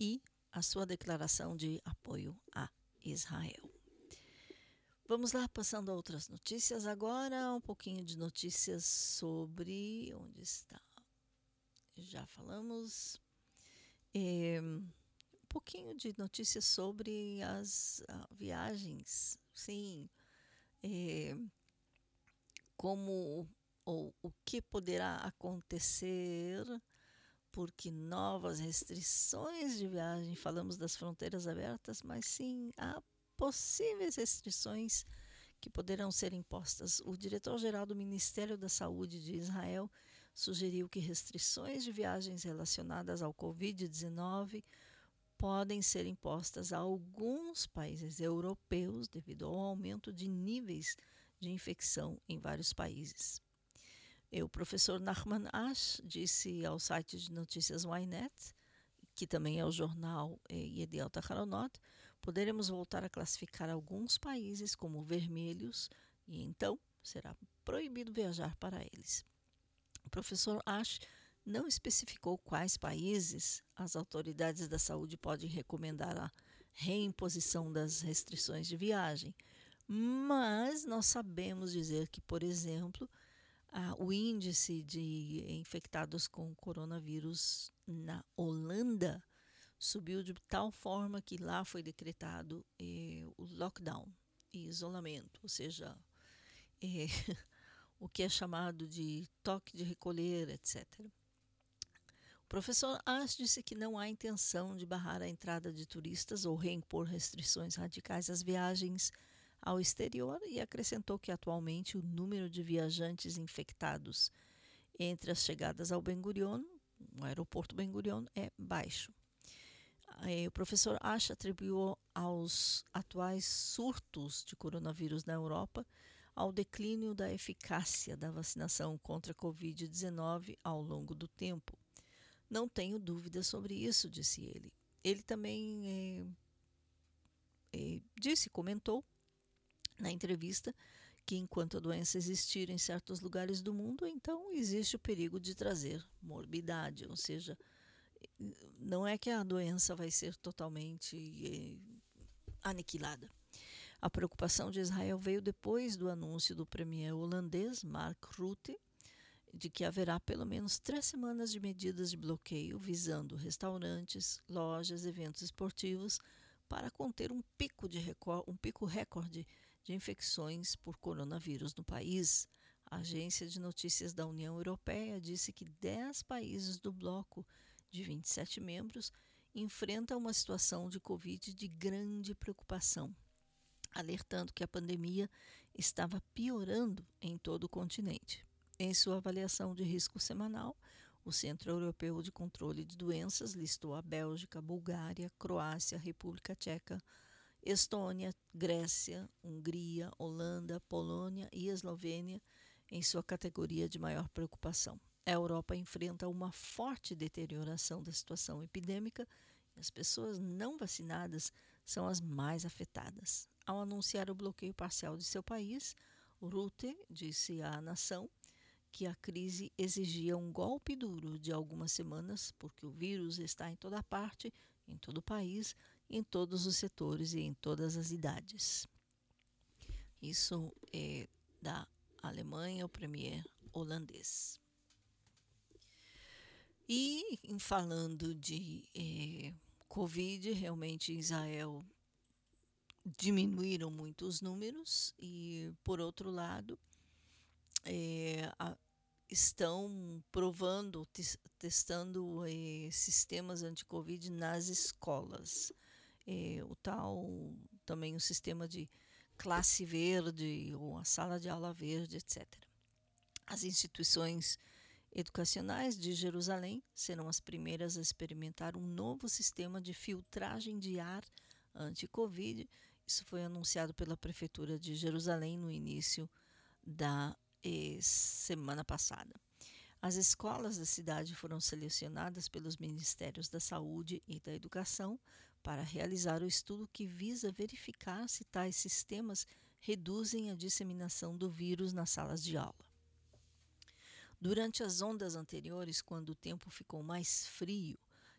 e a sua declaração de apoio a Israel. Vamos lá, passando a outras notícias agora, um pouquinho de notícias sobre onde está. Já falamos. É, um pouquinho de notícias sobre as uh, viagens sim, é, como ou o que poderá acontecer, porque novas restrições de viagem, falamos das fronteiras abertas, mas sim há possíveis restrições que poderão ser impostas. O diretor-geral do Ministério da Saúde de Israel sugeriu que restrições de viagens relacionadas ao Covid-19 podem ser impostas a alguns países europeus devido ao aumento de níveis de infecção em vários países. E o professor Nachman Ash disse ao site de notícias Ynet, que também é o jornal eh, Yediot Aharonot, poderemos voltar a classificar alguns países como vermelhos e então será proibido viajar para eles. O professor Ash não especificou quais países as autoridades da saúde podem recomendar a reimposição das restrições de viagem, mas nós sabemos dizer que, por exemplo, o índice de infectados com coronavírus na Holanda subiu de tal forma que lá foi decretado eh, o lockdown e isolamento, ou seja, eh, o que é chamado de toque de recolher, etc. Professor Ash disse que não há intenção de barrar a entrada de turistas ou reimpor restrições radicais às viagens ao exterior e acrescentou que atualmente o número de viajantes infectados entre as chegadas ao Ben Gurion, o aeroporto Ben Gurion, é baixo. O professor Ash atribuiu aos atuais surtos de coronavírus na Europa ao declínio da eficácia da vacinação contra a Covid-19 ao longo do tempo. Não tenho dúvida sobre isso, disse ele. Ele também é, é, disse, comentou na entrevista que enquanto a doença existir em certos lugares do mundo, então existe o perigo de trazer morbidade, ou seja, não é que a doença vai ser totalmente é, aniquilada. A preocupação de Israel veio depois do anúncio do premier holandês Mark Rutte de que haverá pelo menos três semanas de medidas de bloqueio visando restaurantes, lojas, eventos esportivos para conter um pico, de um pico recorde de infecções por coronavírus no país. A agência de notícias da União Europeia disse que 10 países do bloco de 27 membros enfrentam uma situação de Covid de grande preocupação, alertando que a pandemia estava piorando em todo o continente. Em sua avaliação de risco semanal, o Centro Europeu de Controle de Doenças listou a Bélgica, Bulgária, Croácia, República Tcheca, Estônia, Grécia, Hungria, Holanda, Polônia e Eslovênia em sua categoria de maior preocupação. A Europa enfrenta uma forte deterioração da situação epidêmica e as pessoas não vacinadas são as mais afetadas. Ao anunciar o bloqueio parcial de seu país, Rutte disse à nação que a crise exigia um golpe duro de algumas semanas, porque o vírus está em toda parte, em todo o país, em todos os setores e em todas as idades. Isso é da Alemanha, o premier holandês. E em falando de eh, Covid, realmente Israel diminuíram muito os números e, por outro lado, é, a, estão provando, tes, testando é, sistemas anti-Covid nas escolas. É, o tal, também o sistema de classe verde ou a sala de aula verde, etc. As instituições educacionais de Jerusalém serão as primeiras a experimentar um novo sistema de filtragem de ar anti-Covid. Isso foi anunciado pela Prefeitura de Jerusalém no início da eh, semana passada. As escolas da cidade foram selecionadas pelos Ministérios da Saúde e da Educação para realizar o estudo que visa verificar se tais sistemas reduzem a disseminação do vírus nas salas de aula. Durante as ondas anteriores, quando o tempo ficou mais frio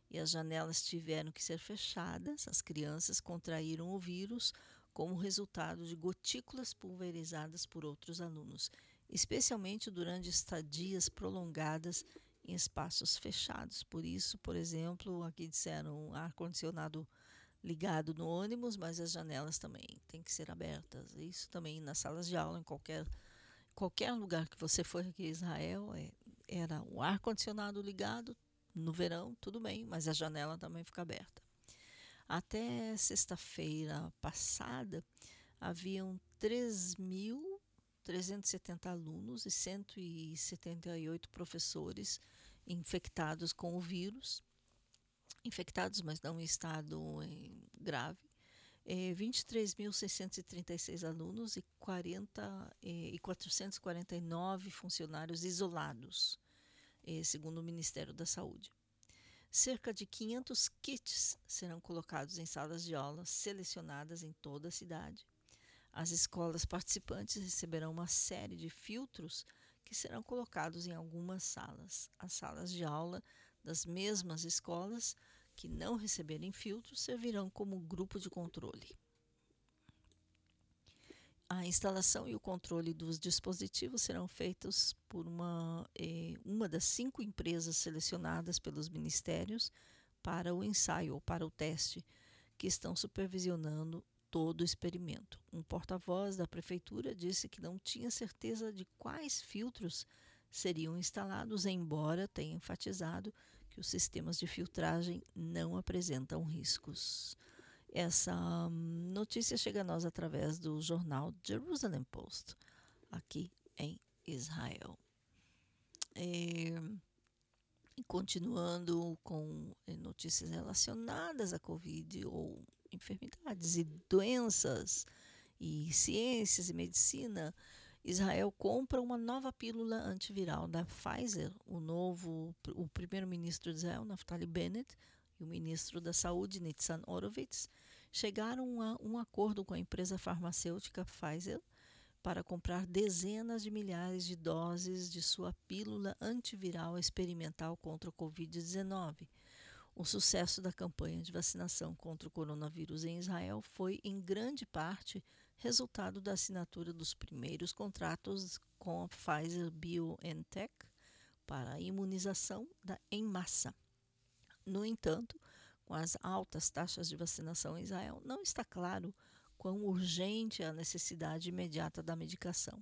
e as janelas tiveram que ser fechadas, as crianças contraíram o vírus como resultado de gotículas pulverizadas por outros alunos, especialmente durante estadias prolongadas em espaços fechados. Por isso, por exemplo, aqui disseram ar-condicionado ligado no ônibus, mas as janelas também têm que ser abertas. Isso também nas salas de aula, em qualquer, qualquer lugar que você for aqui em Israel, é, era o ar-condicionado ligado no verão, tudo bem, mas a janela também fica aberta. Até sexta-feira passada, haviam 3.370 alunos e 178 professores infectados com o vírus, infectados, mas não em estado em grave. É, 23.636 alunos e, 40, e 449 funcionários isolados, é, segundo o Ministério da Saúde. Cerca de 500 kits serão colocados em salas de aula selecionadas em toda a cidade. As escolas participantes receberão uma série de filtros que serão colocados em algumas salas. As salas de aula das mesmas escolas que não receberem filtros servirão como grupo de controle. A instalação e o controle dos dispositivos serão feitos por uma, eh, uma das cinco empresas selecionadas pelos ministérios para o ensaio ou para o teste, que estão supervisionando todo o experimento. Um porta-voz da prefeitura disse que não tinha certeza de quais filtros seriam instalados, embora tenha enfatizado que os sistemas de filtragem não apresentam riscos. Essa hum, notícia chega a nós através do jornal Jerusalem Post, aqui em Israel. É, continuando com eh, notícias relacionadas à Covid ou enfermidades e doenças e ciências e medicina, Israel compra uma nova pílula antiviral da Pfizer. O novo, o primeiro-ministro de Israel, Naftali Bennett, e o ministro da Saúde, Nitzan Horowitz, chegaram a um acordo com a empresa farmacêutica Pfizer para comprar dezenas de milhares de doses de sua pílula antiviral experimental contra o Covid-19. O sucesso da campanha de vacinação contra o coronavírus em Israel foi, em grande parte, resultado da assinatura dos primeiros contratos com a Pfizer BioNTech para a imunização da, em massa. No entanto, com as altas taxas de vacinação em Israel, não está claro quão urgente é a necessidade imediata da medicação.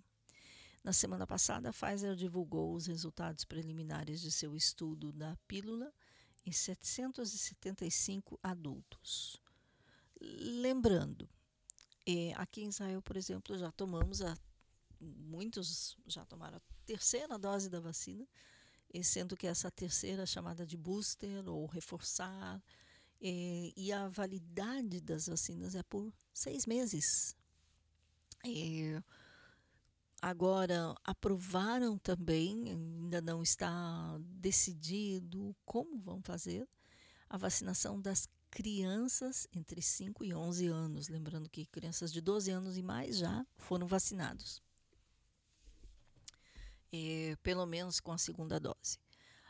Na semana passada, a Pfizer divulgou os resultados preliminares de seu estudo da pílula em 775 adultos. Lembrando, eh, aqui em Israel, por exemplo, já tomamos a muitos já tomaram a terceira dose da vacina, sendo que essa terceira chamada de booster ou reforçar, eh, e a validade das vacinas é por seis meses. Eh, agora, aprovaram também, ainda não está decidido como vão fazer, a vacinação das crianças entre 5 e 11 anos. Lembrando que crianças de 12 anos e mais já foram vacinados. É, pelo menos com a segunda dose.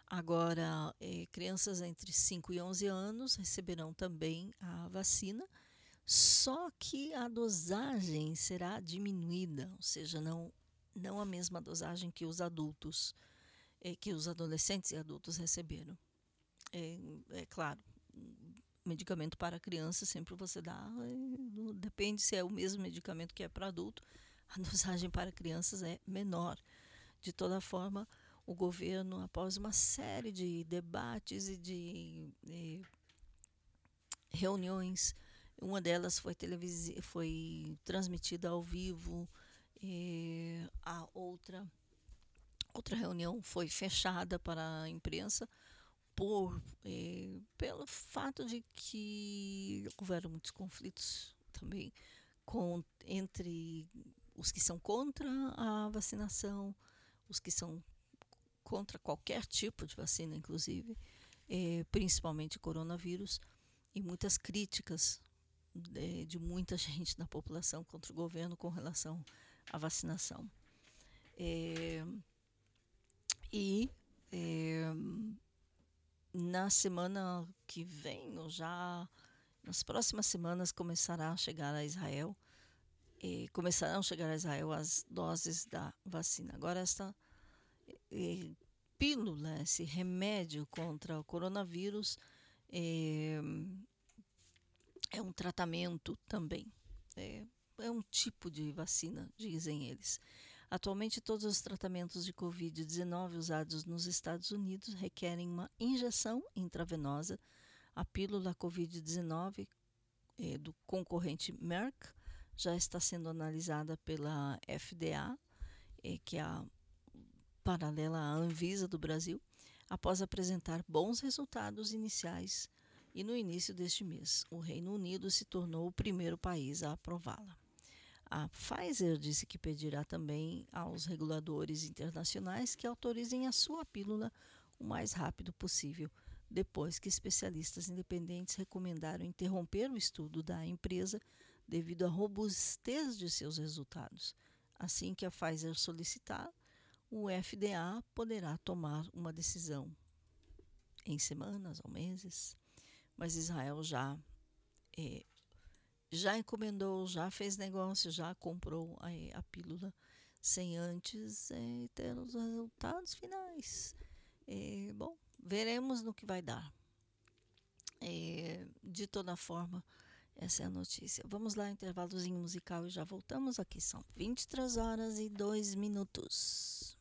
Agora, é, crianças entre 5 e 11 anos receberão também a vacina, só que a dosagem será diminuída, ou seja, não, não a mesma dosagem que os adultos, é, que os adolescentes e adultos receberam. É, é claro, medicamento para criança sempre você dá, eh, depende se é o mesmo medicamento que é para adulto, a dosagem para crianças é menor. De toda forma, o governo, após uma série de debates e de eh, reuniões, uma delas foi, foi transmitida ao vivo, eh, a outra, outra reunião foi fechada para a imprensa por, eh, pelo fato de que houveram muitos conflitos também com, entre os que são contra a vacinação, os que são contra qualquer tipo de vacina, inclusive, eh, principalmente coronavírus, e muitas críticas de, de muita gente da população contra o governo com relação à vacinação. Eh, e eh, na semana que vem, ou já nas próximas semanas, começará a chegar a Israel, começarão a chegar a Israel as doses da vacina. Agora, esta eh, pílula, esse remédio contra o coronavírus, eh, é um tratamento também. É, é um tipo de vacina, dizem eles. Atualmente, todos os tratamentos de Covid-19 usados nos Estados Unidos requerem uma injeção intravenosa. A pílula Covid-19 eh, do concorrente Merck já está sendo analisada pela FDA, eh, que é a paralela à Anvisa do Brasil, após apresentar bons resultados iniciais e no início deste mês, o Reino Unido se tornou o primeiro país a aprová-la. A Pfizer disse que pedirá também aos reguladores internacionais que autorizem a sua pílula o mais rápido possível, depois que especialistas independentes recomendaram interromper o estudo da empresa devido à robustez de seus resultados. Assim que a Pfizer solicitar, o FDA poderá tomar uma decisão em semanas ou meses, mas Israel já eh, já encomendou, já fez negócio, já comprou a, a pílula sem antes eh, ter os resultados finais. Eh, bom, veremos no que vai dar. Eh, de toda forma, essa é a notícia. Vamos lá, intervalozinho musical e já voltamos. Aqui são 23 horas e 2 minutos.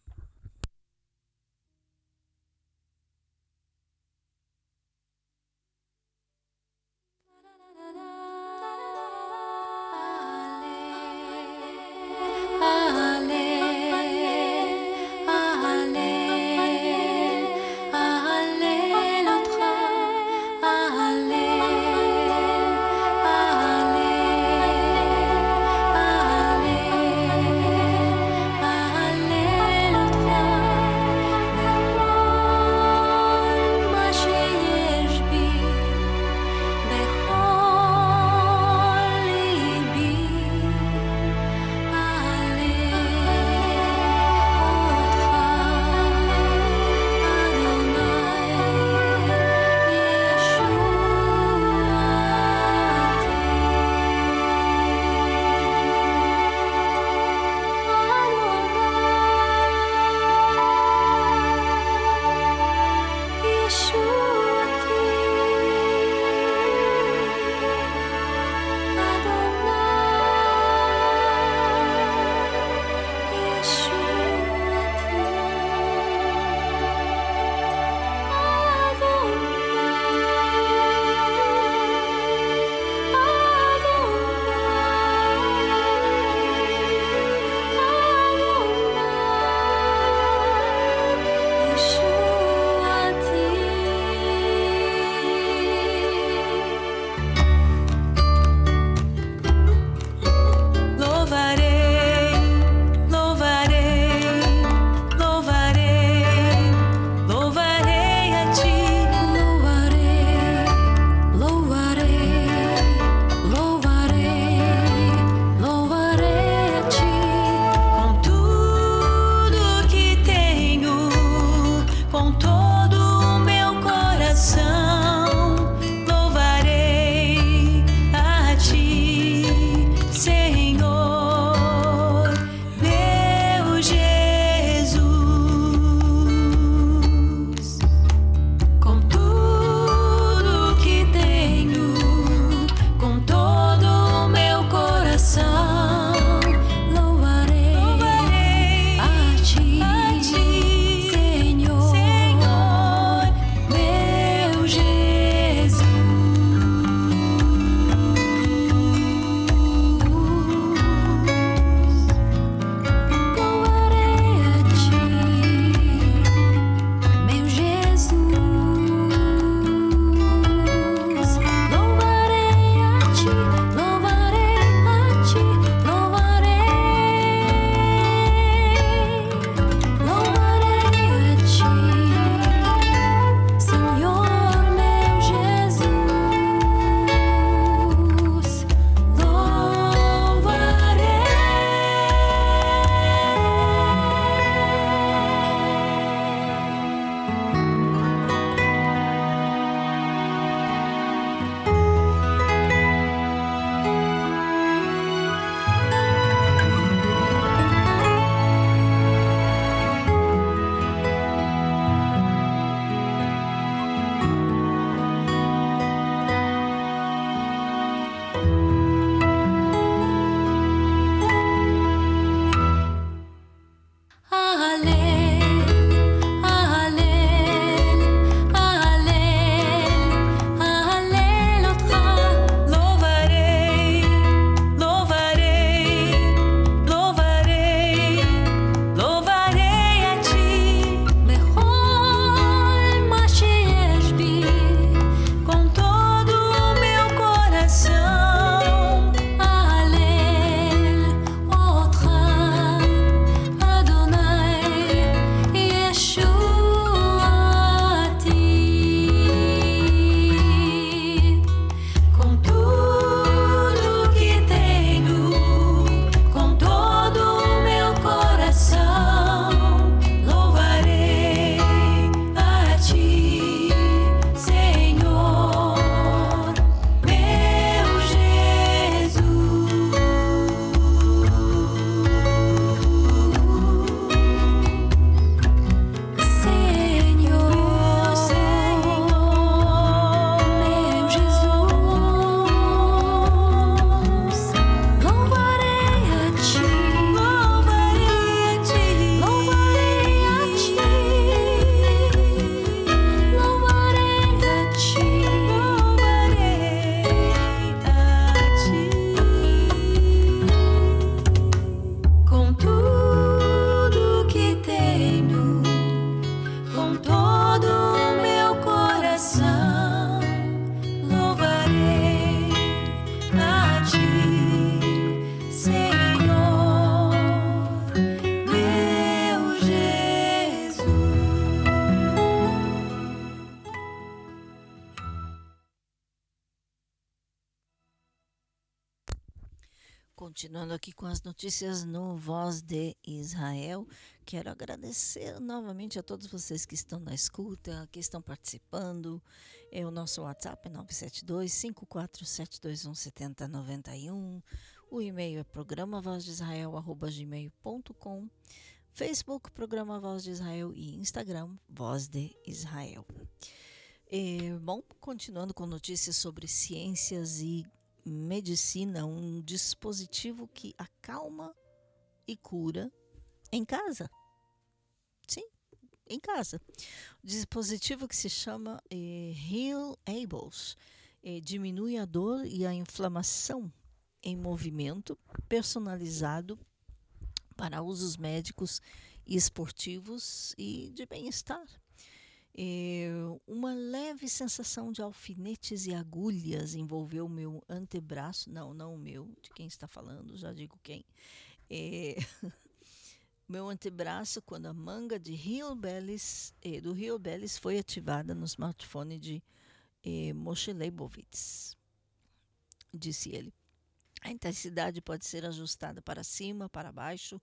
Notícias no Voz de Israel, quero agradecer novamente a todos vocês que estão na escuta, que estão participando. É o nosso WhatsApp é 972 54721 7091. O e-mail é programa voz de Israel, arroba gmail.com. Facebook, Programa Voz de Israel e Instagram, Voz de Israel. É, bom, continuando com notícias sobre ciências e medicina, um dispositivo que acalma e cura em casa. Sim, em casa. Dispositivo que se chama é, Heal Ables é, diminui a dor e a inflamação em movimento, personalizado para usos médicos e esportivos e de bem-estar. É, uma leve sensação de alfinetes e agulhas envolveu meu antebraço. Não, não o meu, de quem está falando, já digo quem. É, meu antebraço quando a manga de Rio é, do Rio Bellis foi ativada no smartphone de é, Moshe Leibovitz, disse ele. A intensidade pode ser ajustada para cima, para baixo,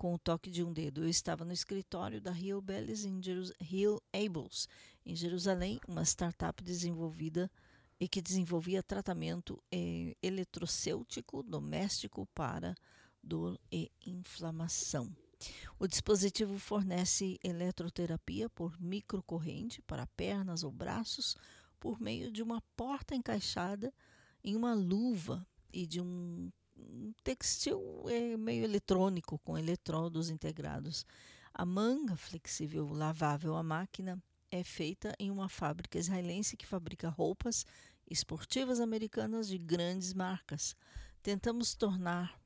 com o toque de um dedo. Eu estava no escritório da Rio Bellis em Rio Ables, em Jerusalém, uma startup desenvolvida e que desenvolvia tratamento eh, eletrocêutico doméstico para dor e inflamação. O dispositivo fornece eletroterapia por microcorrente para pernas ou braços por meio de uma porta encaixada em uma luva e de um, um textil é, meio eletrônico com eletrodos integrados. A manga flexível lavável à máquina é feita em uma fábrica israelense que fabrica roupas esportivas americanas de grandes marcas. Tentamos tornar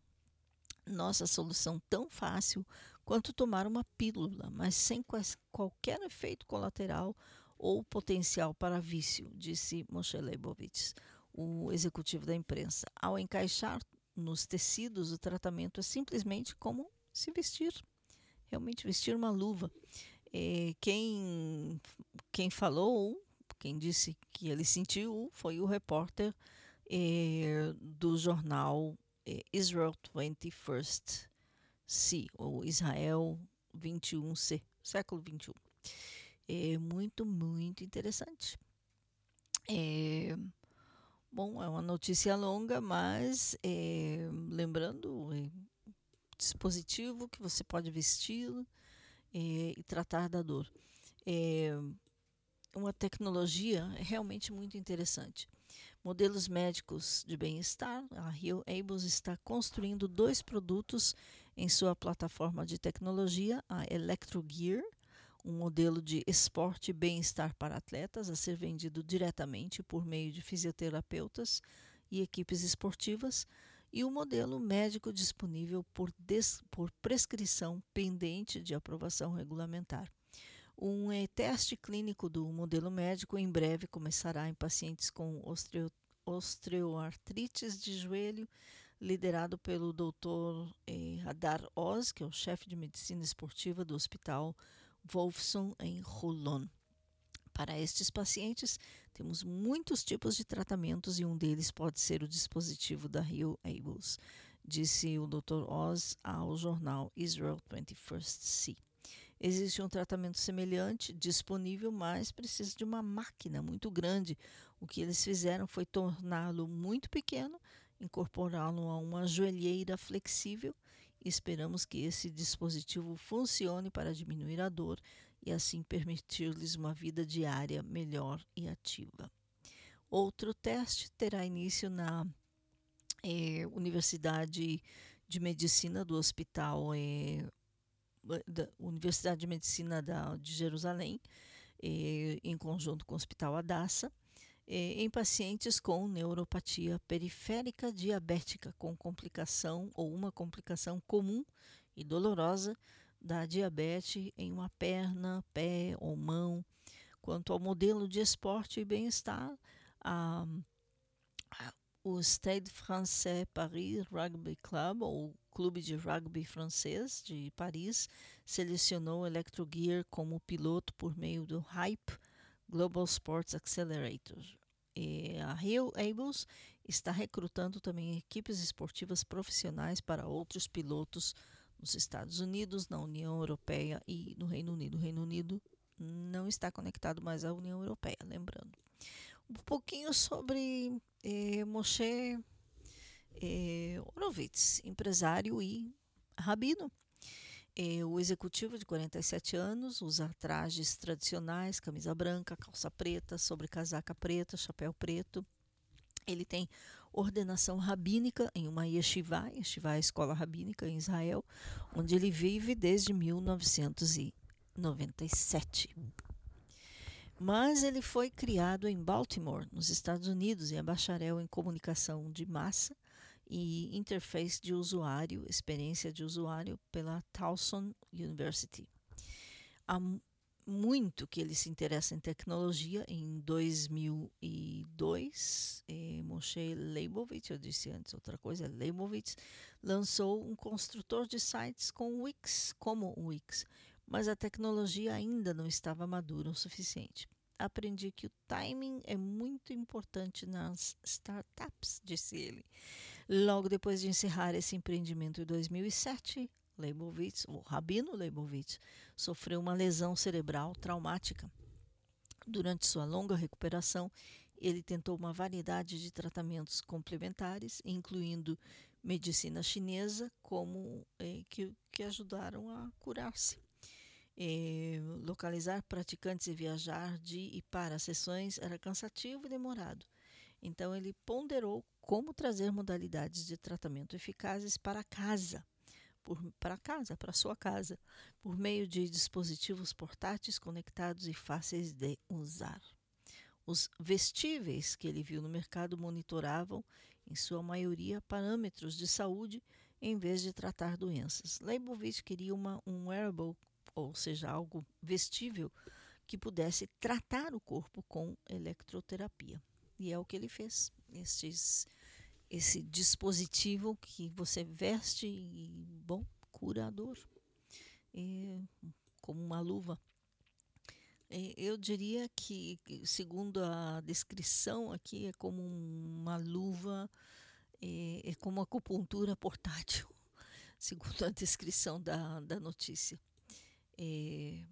nossa solução tão fácil quanto tomar uma pílula, mas sem qualquer efeito colateral ou potencial para vício, disse Moshe Leibovitz o executivo da imprensa. Ao encaixar nos tecidos, o tratamento é simplesmente como se vestir, realmente vestir uma luva. É, quem, quem falou, quem disse que ele sentiu, foi o repórter é, do jornal é, Israel 21st C, ou Israel 21C, século 21. É muito, muito interessante. É, Bom, é uma notícia longa, mas é, lembrando, é, dispositivo que você pode vestir é, e tratar da dor. É uma tecnologia realmente muito interessante. Modelos médicos de bem-estar, a Rio Ables está construindo dois produtos em sua plataforma de tecnologia, a ElectroGear, um modelo de esporte e bem-estar para atletas a ser vendido diretamente por meio de fisioterapeutas e equipes esportivas, e o modelo médico disponível por, por prescrição pendente de aprovação regulamentar. Um eh, teste clínico do modelo médico em breve começará em pacientes com ostreo, osteoartrites de joelho, liderado pelo Dr. Eh, Hadar Oz, que é o chefe de medicina esportiva do Hospital Wolfson em Rolon. Para estes pacientes, temos muitos tipos de tratamentos e um deles pode ser o dispositivo da Rio Ables, disse o Dr. Oz ao jornal Israel 21st C. Existe um tratamento semelhante disponível, mas precisa de uma máquina muito grande. O que eles fizeram foi torná-lo muito pequeno, incorporá-lo a uma joelheira flexível Esperamos que esse dispositivo funcione para diminuir a dor e assim permitir-lhes uma vida diária melhor e ativa. Outro teste terá início na eh, Universidade de Medicina do Hospital eh, da Universidade de Medicina da, de Jerusalém, eh, em conjunto com o Hospital Adassa, em pacientes com neuropatia periférica diabética, com complicação ou uma complicação comum e dolorosa da diabetes em uma perna, pé ou mão. Quanto ao modelo de esporte e bem-estar, o Stade Français Paris Rugby Club, ou Clube de Rugby Francês de Paris, selecionou Electrogear como piloto por meio do Hype Global Sports Accelerator. E a Rio Ables está recrutando também equipes esportivas profissionais para outros pilotos nos Estados Unidos, na União Europeia e no Reino Unido. O Reino Unido não está conectado mais à União Europeia, lembrando. Um pouquinho sobre eh, Moshe eh, Horowitz, empresário e rabino. Eh, o executivo de 47 anos usa trajes tradicionais, camisa branca, calça preta, sobrecasaca preta, chapéu preto. Ele tem ordenação rabínica em uma yeshiva, yeshiva é a escola rabínica em Israel, onde ele vive desde 1997. Mas ele foi criado em Baltimore, nos Estados Unidos, e é bacharel em comunicação de massa e interface de usuário, experiência de usuário pela Towson University. Há muito que ele se interessa em tecnologia. Em 2002, eh, Moshe Leibovitz, eu disse antes outra coisa, Leibovitz, lançou um construtor de sites com Wix, como Wix, mas a tecnologia ainda não estava madura o suficiente. Aprendi que o timing é muito importante nas startups, disse ele. Logo depois de encerrar esse empreendimento em 2007, Leibovitz, o Rabino Leibovitz, sofreu uma lesão cerebral traumática. Durante sua longa recuperação, ele tentou uma variedade de tratamentos complementares, incluindo medicina chinesa, como eh, que, que ajudaram a curar-se. Eh, localizar praticantes e viajar de e para sessões era cansativo e demorado. Então ele ponderou como trazer modalidades de tratamento eficazes para casa para casa, para sua casa, por meio de dispositivos portáteis conectados e fáceis de usar. Os vestíveis que ele viu no mercado monitoravam, em sua maioria, parâmetros de saúde em vez de tratar doenças. Leibovitz queria uma, um wearable, ou seja, algo vestível, que pudesse tratar o corpo com eletroterapia. E é o que ele fez. Estes esse dispositivo que você veste e, bom, curador, como uma luva. Eu diria que, segundo a descrição aqui, é como uma luva, é, é como acupuntura portátil, segundo a descrição da, da notícia.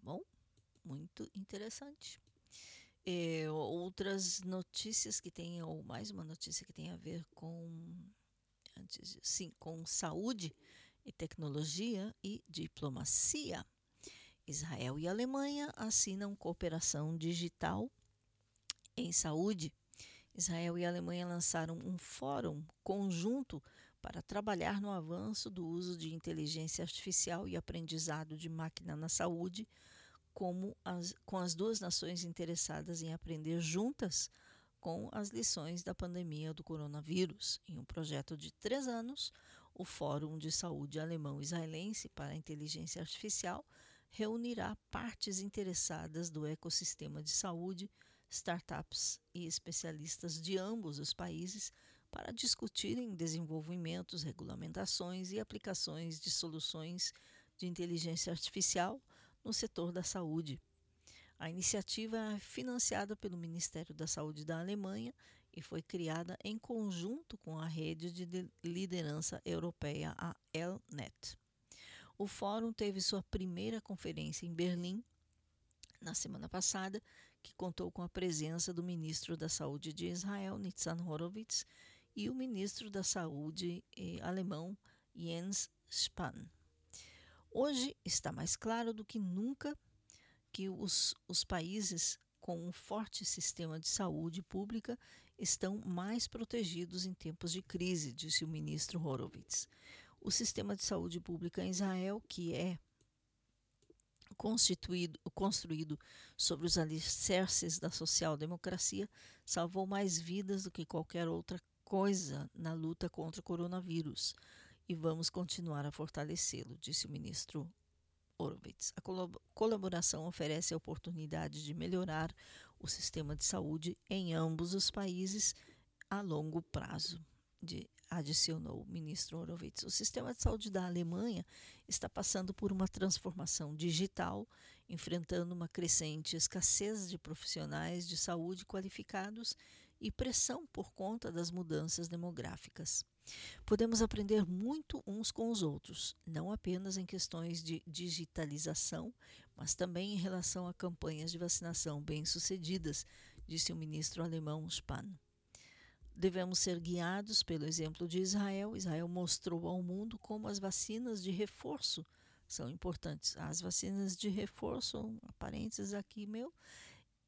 Bom, muito interessante. É, outras notícias que tem, ou mais uma notícia que tem a ver com, antes, sim, com saúde e tecnologia e diplomacia. Israel e Alemanha assinam cooperação digital em saúde. Israel e Alemanha lançaram um fórum conjunto para trabalhar no avanço do uso de inteligência artificial e aprendizado de máquina na saúde como as, com as duas nações interessadas em aprender juntas com as lições da pandemia do coronavírus. Em um projeto de três anos, o Fórum de Saúde Alemão-Israelense para a Inteligência Artificial reunirá partes interessadas do ecossistema de saúde, startups e especialistas de ambos os países para discutirem desenvolvimentos, regulamentações e aplicações de soluções de inteligência artificial no setor da saúde. A iniciativa é financiada pelo Ministério da Saúde da Alemanha e foi criada em conjunto com a rede de liderança europeia, a ELNET. O fórum teve sua primeira conferência em Berlim na semana passada, que contou com a presença do ministro da Saúde de Israel, Nitzan Horowitz, e o ministro da Saúde eh, alemão, Jens Spahn. Hoje está mais claro do que nunca que os, os países com um forte sistema de saúde pública estão mais protegidos em tempos de crise, disse o ministro Horowitz. O sistema de saúde pública em Israel, que é constituído, construído sobre os alicerces da social-democracia, salvou mais vidas do que qualquer outra coisa na luta contra o coronavírus e vamos continuar a fortalecê-lo, disse o ministro Horowitz. A colaboração oferece a oportunidade de melhorar o sistema de saúde em ambos os países a longo prazo, de, adicionou o ministro Horowitz. O sistema de saúde da Alemanha está passando por uma transformação digital, enfrentando uma crescente escassez de profissionais de saúde qualificados e pressão por conta das mudanças demográficas. Podemos aprender muito uns com os outros, não apenas em questões de digitalização, mas também em relação a campanhas de vacinação bem-sucedidas, disse o ministro alemão Spahn. Devemos ser guiados pelo exemplo de Israel. Israel mostrou ao mundo como as vacinas de reforço são importantes. As vacinas de reforço, parênteses aqui meu,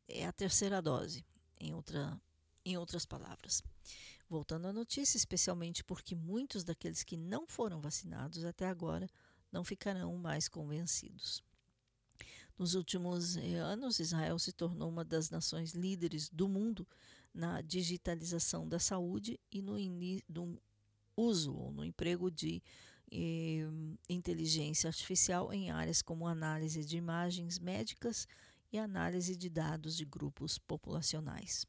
é a terceira dose, em, outra, em outras palavras. Voltando à notícia, especialmente porque muitos daqueles que não foram vacinados até agora não ficarão mais convencidos. Nos últimos eh, anos, Israel se tornou uma das nações líderes do mundo na digitalização da saúde e no, no uso ou no emprego de eh, inteligência artificial em áreas como análise de imagens médicas e análise de dados de grupos populacionais.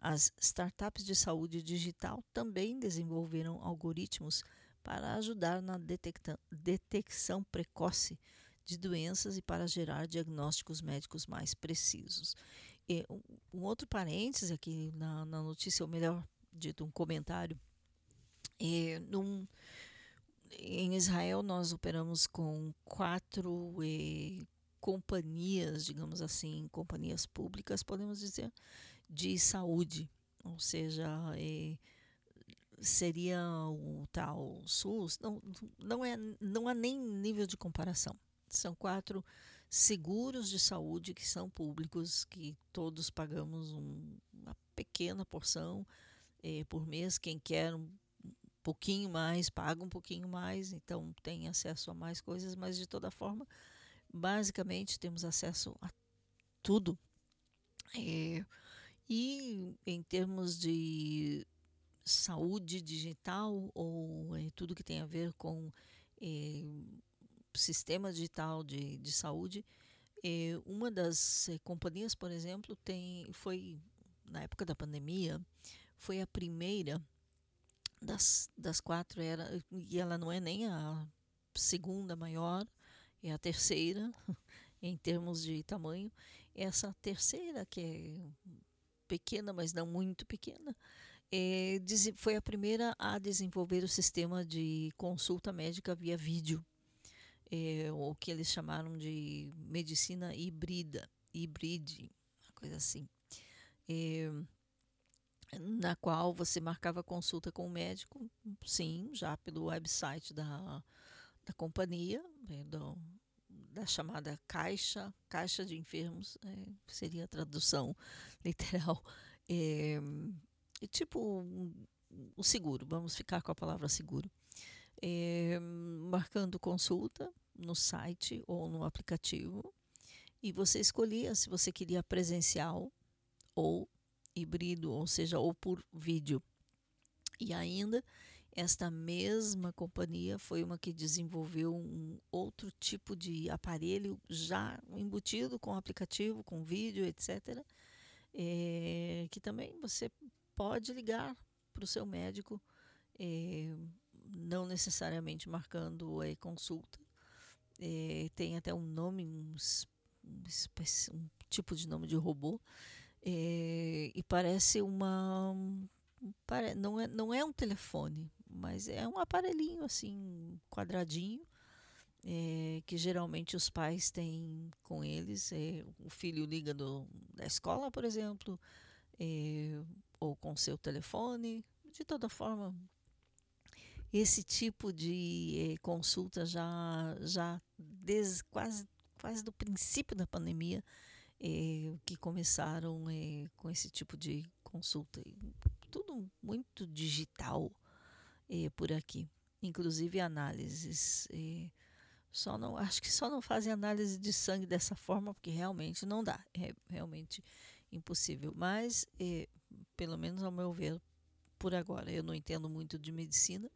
As startups de saúde digital também desenvolveram algoritmos para ajudar na detecção precoce de doenças e para gerar diagnósticos médicos mais precisos. E um outro parênteses aqui na, na notícia, ou melhor dito, um comentário. É, num, em Israel, nós operamos com quatro eh, companhias, digamos assim, companhias públicas, podemos dizer, de saúde. Ou seja, eh, seria o tal SUS. Não, não, é, não há nem nível de comparação. São quatro seguros de saúde que são públicos, que todos pagamos um, uma pequena porção eh, por mês. Quem quer um pouquinho mais, paga um pouquinho mais, então tem acesso a mais coisas, mas de toda forma, basicamente temos acesso a tudo. É, e em termos de saúde digital ou é, tudo que tem a ver com é, sistema digital de, de saúde, é, uma das companhias, por exemplo, tem, foi na época da pandemia, foi a primeira das, das quatro era e ela não é nem a segunda maior, é a terceira em termos de tamanho. Essa terceira que é pequena, mas não muito pequena, é, foi a primeira a desenvolver o sistema de consulta médica via vídeo, é, o que eles chamaram de medicina híbrida, híbride, uma coisa assim. É, na qual você marcava consulta com o médico, sim, já pelo website da, da companhia, né, do, da chamada caixa, caixa de enfermos, é, seria a tradução literal. É, tipo o seguro, vamos ficar com a palavra seguro. É, marcando consulta no site ou no aplicativo e você escolhia se você queria presencial ou híbrido, ou seja, ou por vídeo. E ainda, esta mesma companhia foi uma que desenvolveu um outro tipo de aparelho já embutido com aplicativo, com vídeo, etc. É, que também você pode ligar para o seu médico, é, não necessariamente marcando a consulta. É, tem até um nome, um, um tipo de nome de robô, e parece uma. Não, é, não é um telefone, mas é um aparelhinho assim, quadradinho, é, que geralmente os pais têm com eles. É, o filho liga do, da escola, por exemplo, é, ou com seu telefone. De toda forma, esse tipo de consulta já, já desde quase, quase do princípio da pandemia eh, que começaram eh, com esse tipo de consulta. Tudo muito digital eh, por aqui, inclusive análises. só não, acho que só não fazem análise de sangue dessa forma porque realmente não dá, é realmente impossível. Mas, pelo menos ao meu ver, por agora, eu não entendo muito de medicina,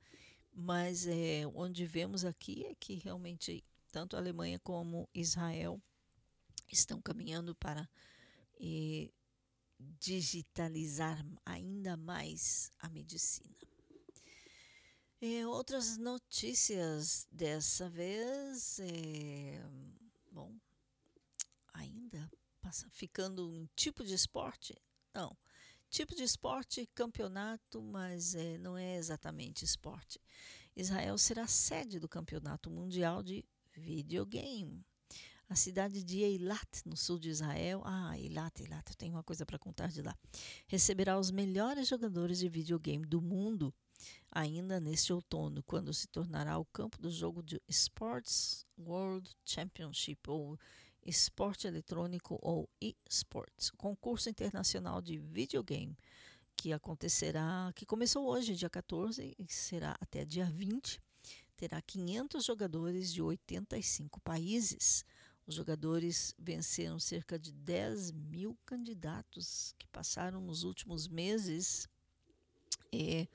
mas onde vemos aqui é que realmente tanto a Alemanha como Israel estão caminhando para eh, digitalizar ainda mais a medicina. Eh, outras notícias dessa vez, eh, bom, ainda passa, ficando um tipo de esporte? Não, tipo de esporte, campeonato, mas é, não é exatamente esporte. Israel será sede do Campeonato Mundial de Videogame. A cidade de Eilat, no sul de Israel, ah, Eilat, Eilat, eu tenho uma coisa para contar de lá, receberá os melhores jogadores de videogame do mundo ainda neste outono, quando se tornará o campo do jogo de Sports World Championship, ou esporte eletrônico ou eSports, concurso internacional de videogame que acontecerá, que começou hoje, dia 14, e será até dia 20. Terá 500 jogadores de 85 países. Os jogadores venceram cerca de 10 mil candidatos que passaram nos últimos meses eh,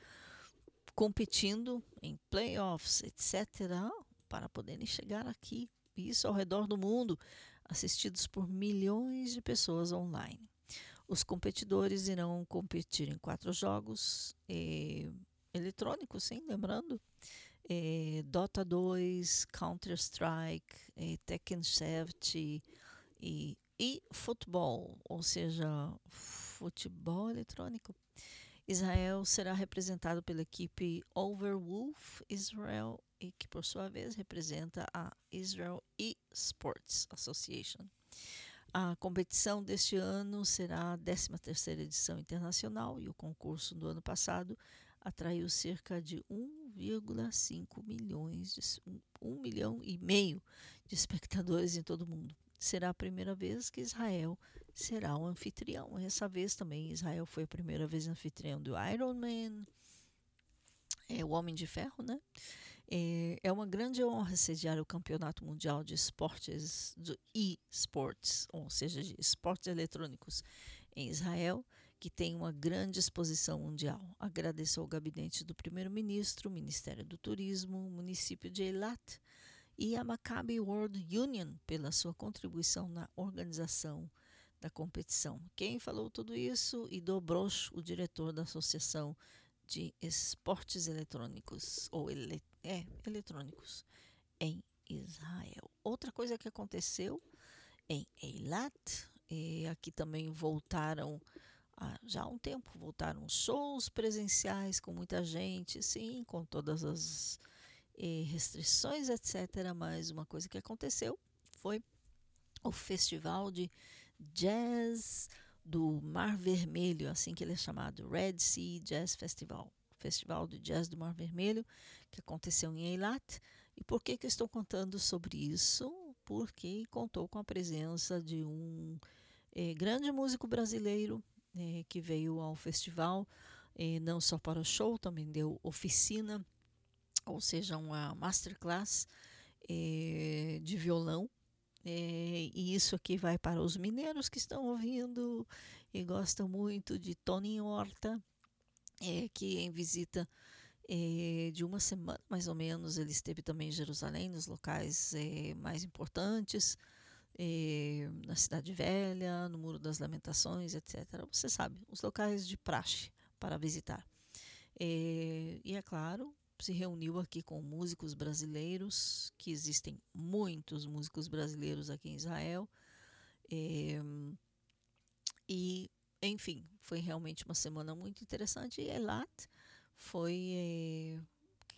competindo em playoffs, etc., para poderem chegar aqui. Isso ao redor do mundo, assistidos por milhões de pessoas online. Os competidores irão competir em quatro jogos eletrônicos, sim, lembrando. Dota 2, Counter-Strike, Tekken 7 e, e futebol, ou seja, futebol eletrônico. Israel será representado pela equipe Overwolf Israel, e que por sua vez representa a Israel Esports Association. A competição deste ano será a 13ª edição internacional e o concurso do ano passado atraiu cerca de 1,5 milhões, de, 1 milhão e meio de espectadores em todo o mundo. Será a primeira vez que Israel será o anfitrião. Essa vez também Israel foi a primeira vez anfitrião do Ironman, é o Homem de Ferro, né? É, é uma grande honra sediar o Campeonato Mundial de Esportes de e-sports, ou seja, de esportes eletrônicos em Israel, que tem uma grande exposição mundial. Agradeço ao gabinete do primeiro-ministro, Ministério do Turismo, município de Eilat e a Maccabi World Union pela sua contribuição na organização da competição. Quem falou tudo isso? Ido Broch, o diretor da Associação de Esportes Eletrônicos, ou ele, é, eletrônicos, em Israel. Outra coisa que aconteceu em Eilat, e aqui também voltaram, ah, já há um tempo, voltaram shows presenciais com muita gente, sim, com todas as eh, restrições, etc. Mas uma coisa que aconteceu foi o festival de jazz do Mar Vermelho, assim que ele é chamado, Red Sea Jazz Festival, Festival de Jazz do Mar Vermelho, que aconteceu em Eilat. E por que, que eu estou contando sobre isso? Porque contou com a presença de um eh, grande músico brasileiro eh, que veio ao festival, eh, não só para o show, também deu oficina, ou seja, uma masterclass de violão é, e isso aqui vai para os mineiros que estão ouvindo e gostam muito de Tony Horta, é, que em visita é, de uma semana mais ou menos, ele esteve também em Jerusalém, nos locais mais importantes, na Cidade Velha, no Muro das Lamentações, etc. Você sabe, os locais de praxe para visitar. E é claro, se reuniu aqui com músicos brasileiros, que existem muitos músicos brasileiros aqui em Israel. É, e, enfim, foi realmente uma semana muito interessante. E Elat foi é,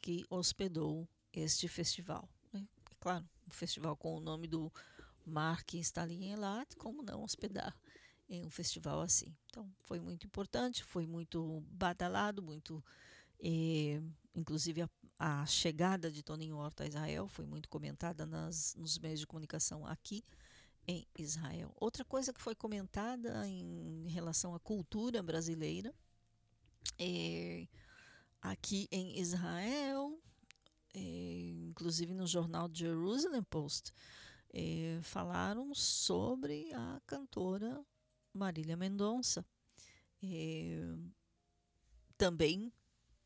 que hospedou este festival. Né? É claro, um festival com o nome do mar que em Elat, como não hospedar em um festival assim? Então, foi muito importante, foi muito badalado, muito. É, Inclusive, a, a chegada de Toninho Horta a Israel foi muito comentada nas, nos meios de comunicação aqui em Israel. Outra coisa que foi comentada em relação à cultura brasileira é, aqui em Israel, é, inclusive no jornal Jerusalem Post, é, falaram sobre a cantora Marília Mendonça. É, também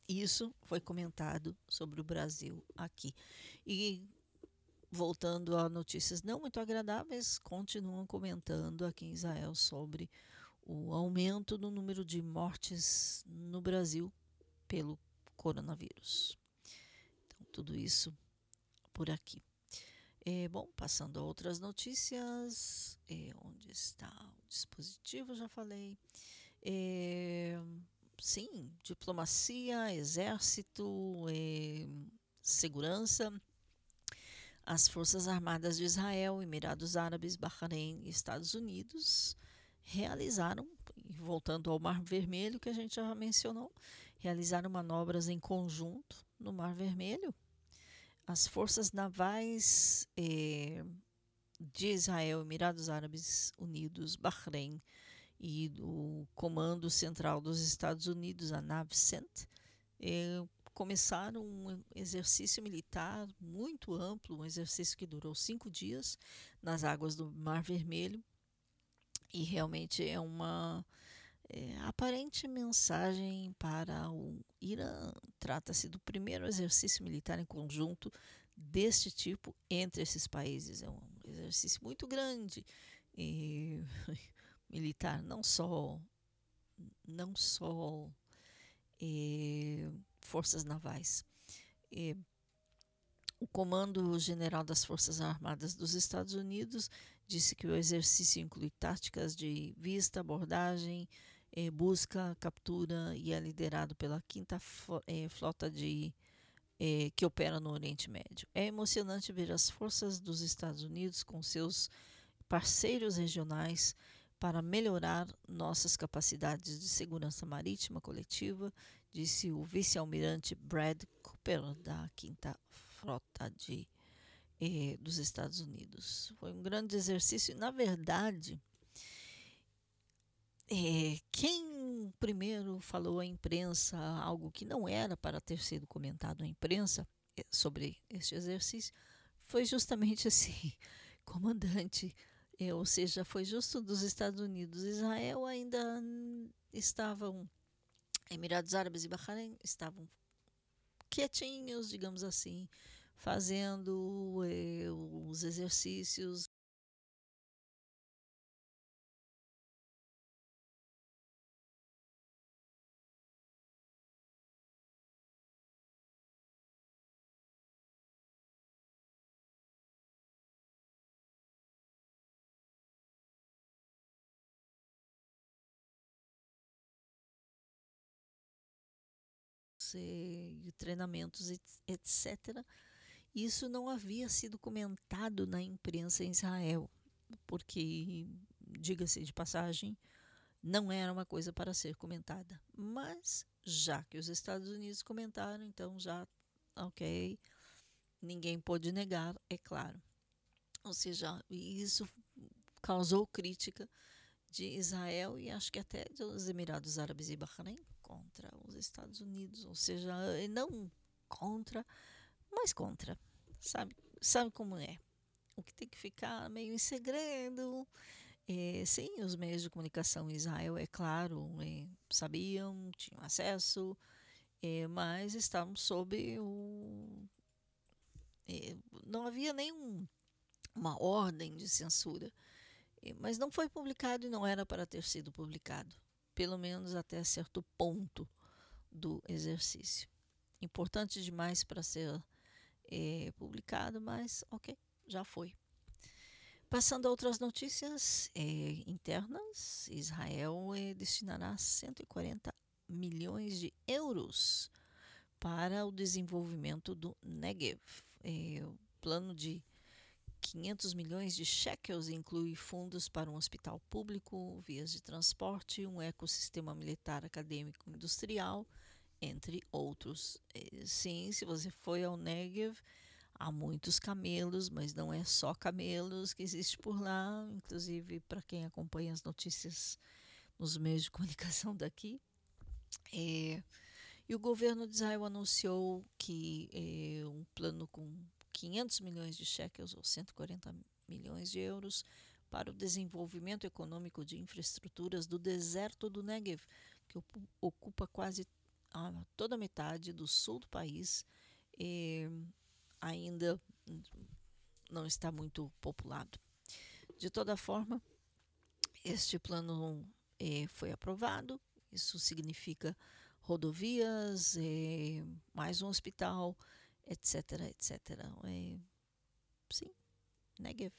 isso foi comentado sobre o Brasil aqui. E voltando a notícias não muito agradáveis, continuam comentando aqui em Israel sobre o aumento do número de mortes no Brasil pelo coronavírus. Então, tudo isso por aqui. É, bom, passando a outras notícias, é, onde está o dispositivo, já falei. É, sim, diplomacia, exército, é, segurança. As Forças Armadas de Israel, Emirados Árabes, Bahrein e Estados Unidos realizaram, voltando ao Mar Vermelho, que a gente já mencionou, realizaram manobras em conjunto no Mar Vermelho. As forças navais eh, de Israel, Emirados Árabes Unidos, Bahrein e o Comando Central dos Estados Unidos, a NAVCENT, eh, começaram um exercício militar muito amplo, um exercício que durou cinco dias nas águas do Mar Vermelho. E realmente é uma é, aparente mensagem para o Irã. Trata-se do primeiro exercício militar em conjunto deste tipo entre esses países. É um exercício muito grande e militar, não só não só é, forças navais. E o Comando General das Forças Armadas dos Estados Unidos disse que o exercício inclui táticas de vista, abordagem, eh, busca, captura e é liderado pela quinta eh, flota de eh, que opera no Oriente Médio. É emocionante ver as forças dos Estados Unidos com seus parceiros regionais para melhorar nossas capacidades de segurança marítima coletiva, disse o vice-almirante Brad Cooper, da Quinta Frota de, eh, dos Estados Unidos. Foi um grande exercício. Na verdade, eh, quem primeiro falou à imprensa algo que não era para ter sido comentado à imprensa eh, sobre este exercício foi justamente esse comandante é, ou seja, foi justo dos Estados Unidos. Israel ainda estavam, Emirados Árabes e Bahrein estavam quietinhos, digamos assim, fazendo eh, os exercícios e treinamentos, etc. Isso não havia sido comentado na imprensa em Israel, porque, diga-se de passagem, não era uma coisa para ser comentada. Mas, já que os Estados Unidos comentaram, então já, ok, ninguém pôde negar, é claro. Ou seja, isso causou crítica de Israel e acho que até dos Emirados Árabes e Bahrein contra os Estados Unidos, ou seja, não contra, mas contra, sabe? Sabe como é? O que tem que ficar meio em segredo. É, sim, os meios de comunicação em Israel, é claro, é, sabiam, tinham acesso, é, mas estavam sob o. É, não havia nenhuma ordem de censura mas não foi publicado e não era para ter sido publicado, pelo menos até certo ponto do exercício. Importante demais para ser é, publicado, mas ok, já foi. Passando a outras notícias é, internas, Israel é, destinará 140 milhões de euros para o desenvolvimento do Negev. É, o plano de 500 milhões de shekels inclui fundos para um hospital público, vias de transporte, um ecossistema militar acadêmico industrial, entre outros. Sim, se você foi ao Negev, há muitos camelos, mas não é só camelos que existe por lá, inclusive para quem acompanha as notícias nos meios de comunicação daqui. É, e o governo de Israel anunciou que é, um plano com 500 milhões de shekels, ou 140 milhões de euros, para o desenvolvimento econômico de infraestruturas do deserto do Negev, que ocupa quase toda a metade do sul do país e ainda não está muito populado. De toda forma, este plano eh, foi aprovado, isso significa rodovias, eh, mais um hospital, etc, etc. É, sim, Negev,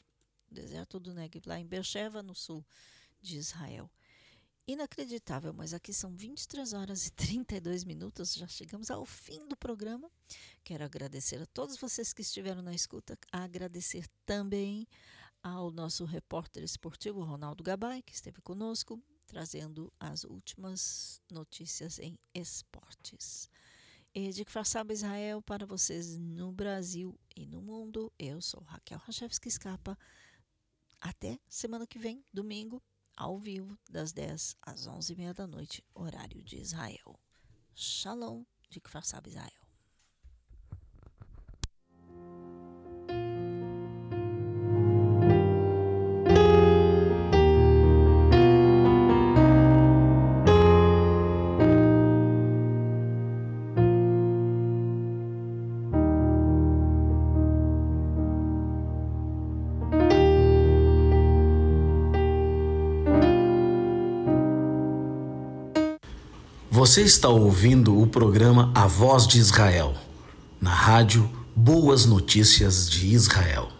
deserto do Negev, lá em Beersheba, no sul de Israel. inacreditável, mas aqui são 23 horas e 32 minutos, já chegamos ao fim do programa. Quero agradecer a todos vocês que estiveram na escuta, agradecer também ao nosso repórter esportivo Ronaldo Gabay, que esteve conosco, trazendo as últimas notícias em esportes. E de Kfarsaba Israel para vocês no Brasil e no mundo. Eu sou Raquel Rachevski Escapa. Até semana que vem, domingo, ao vivo, das 10 às 11h30 da noite, horário de Israel. Shalom de Kfarsaba Israel. Você está ouvindo o programa A Voz de Israel, na rádio Boas Notícias de Israel.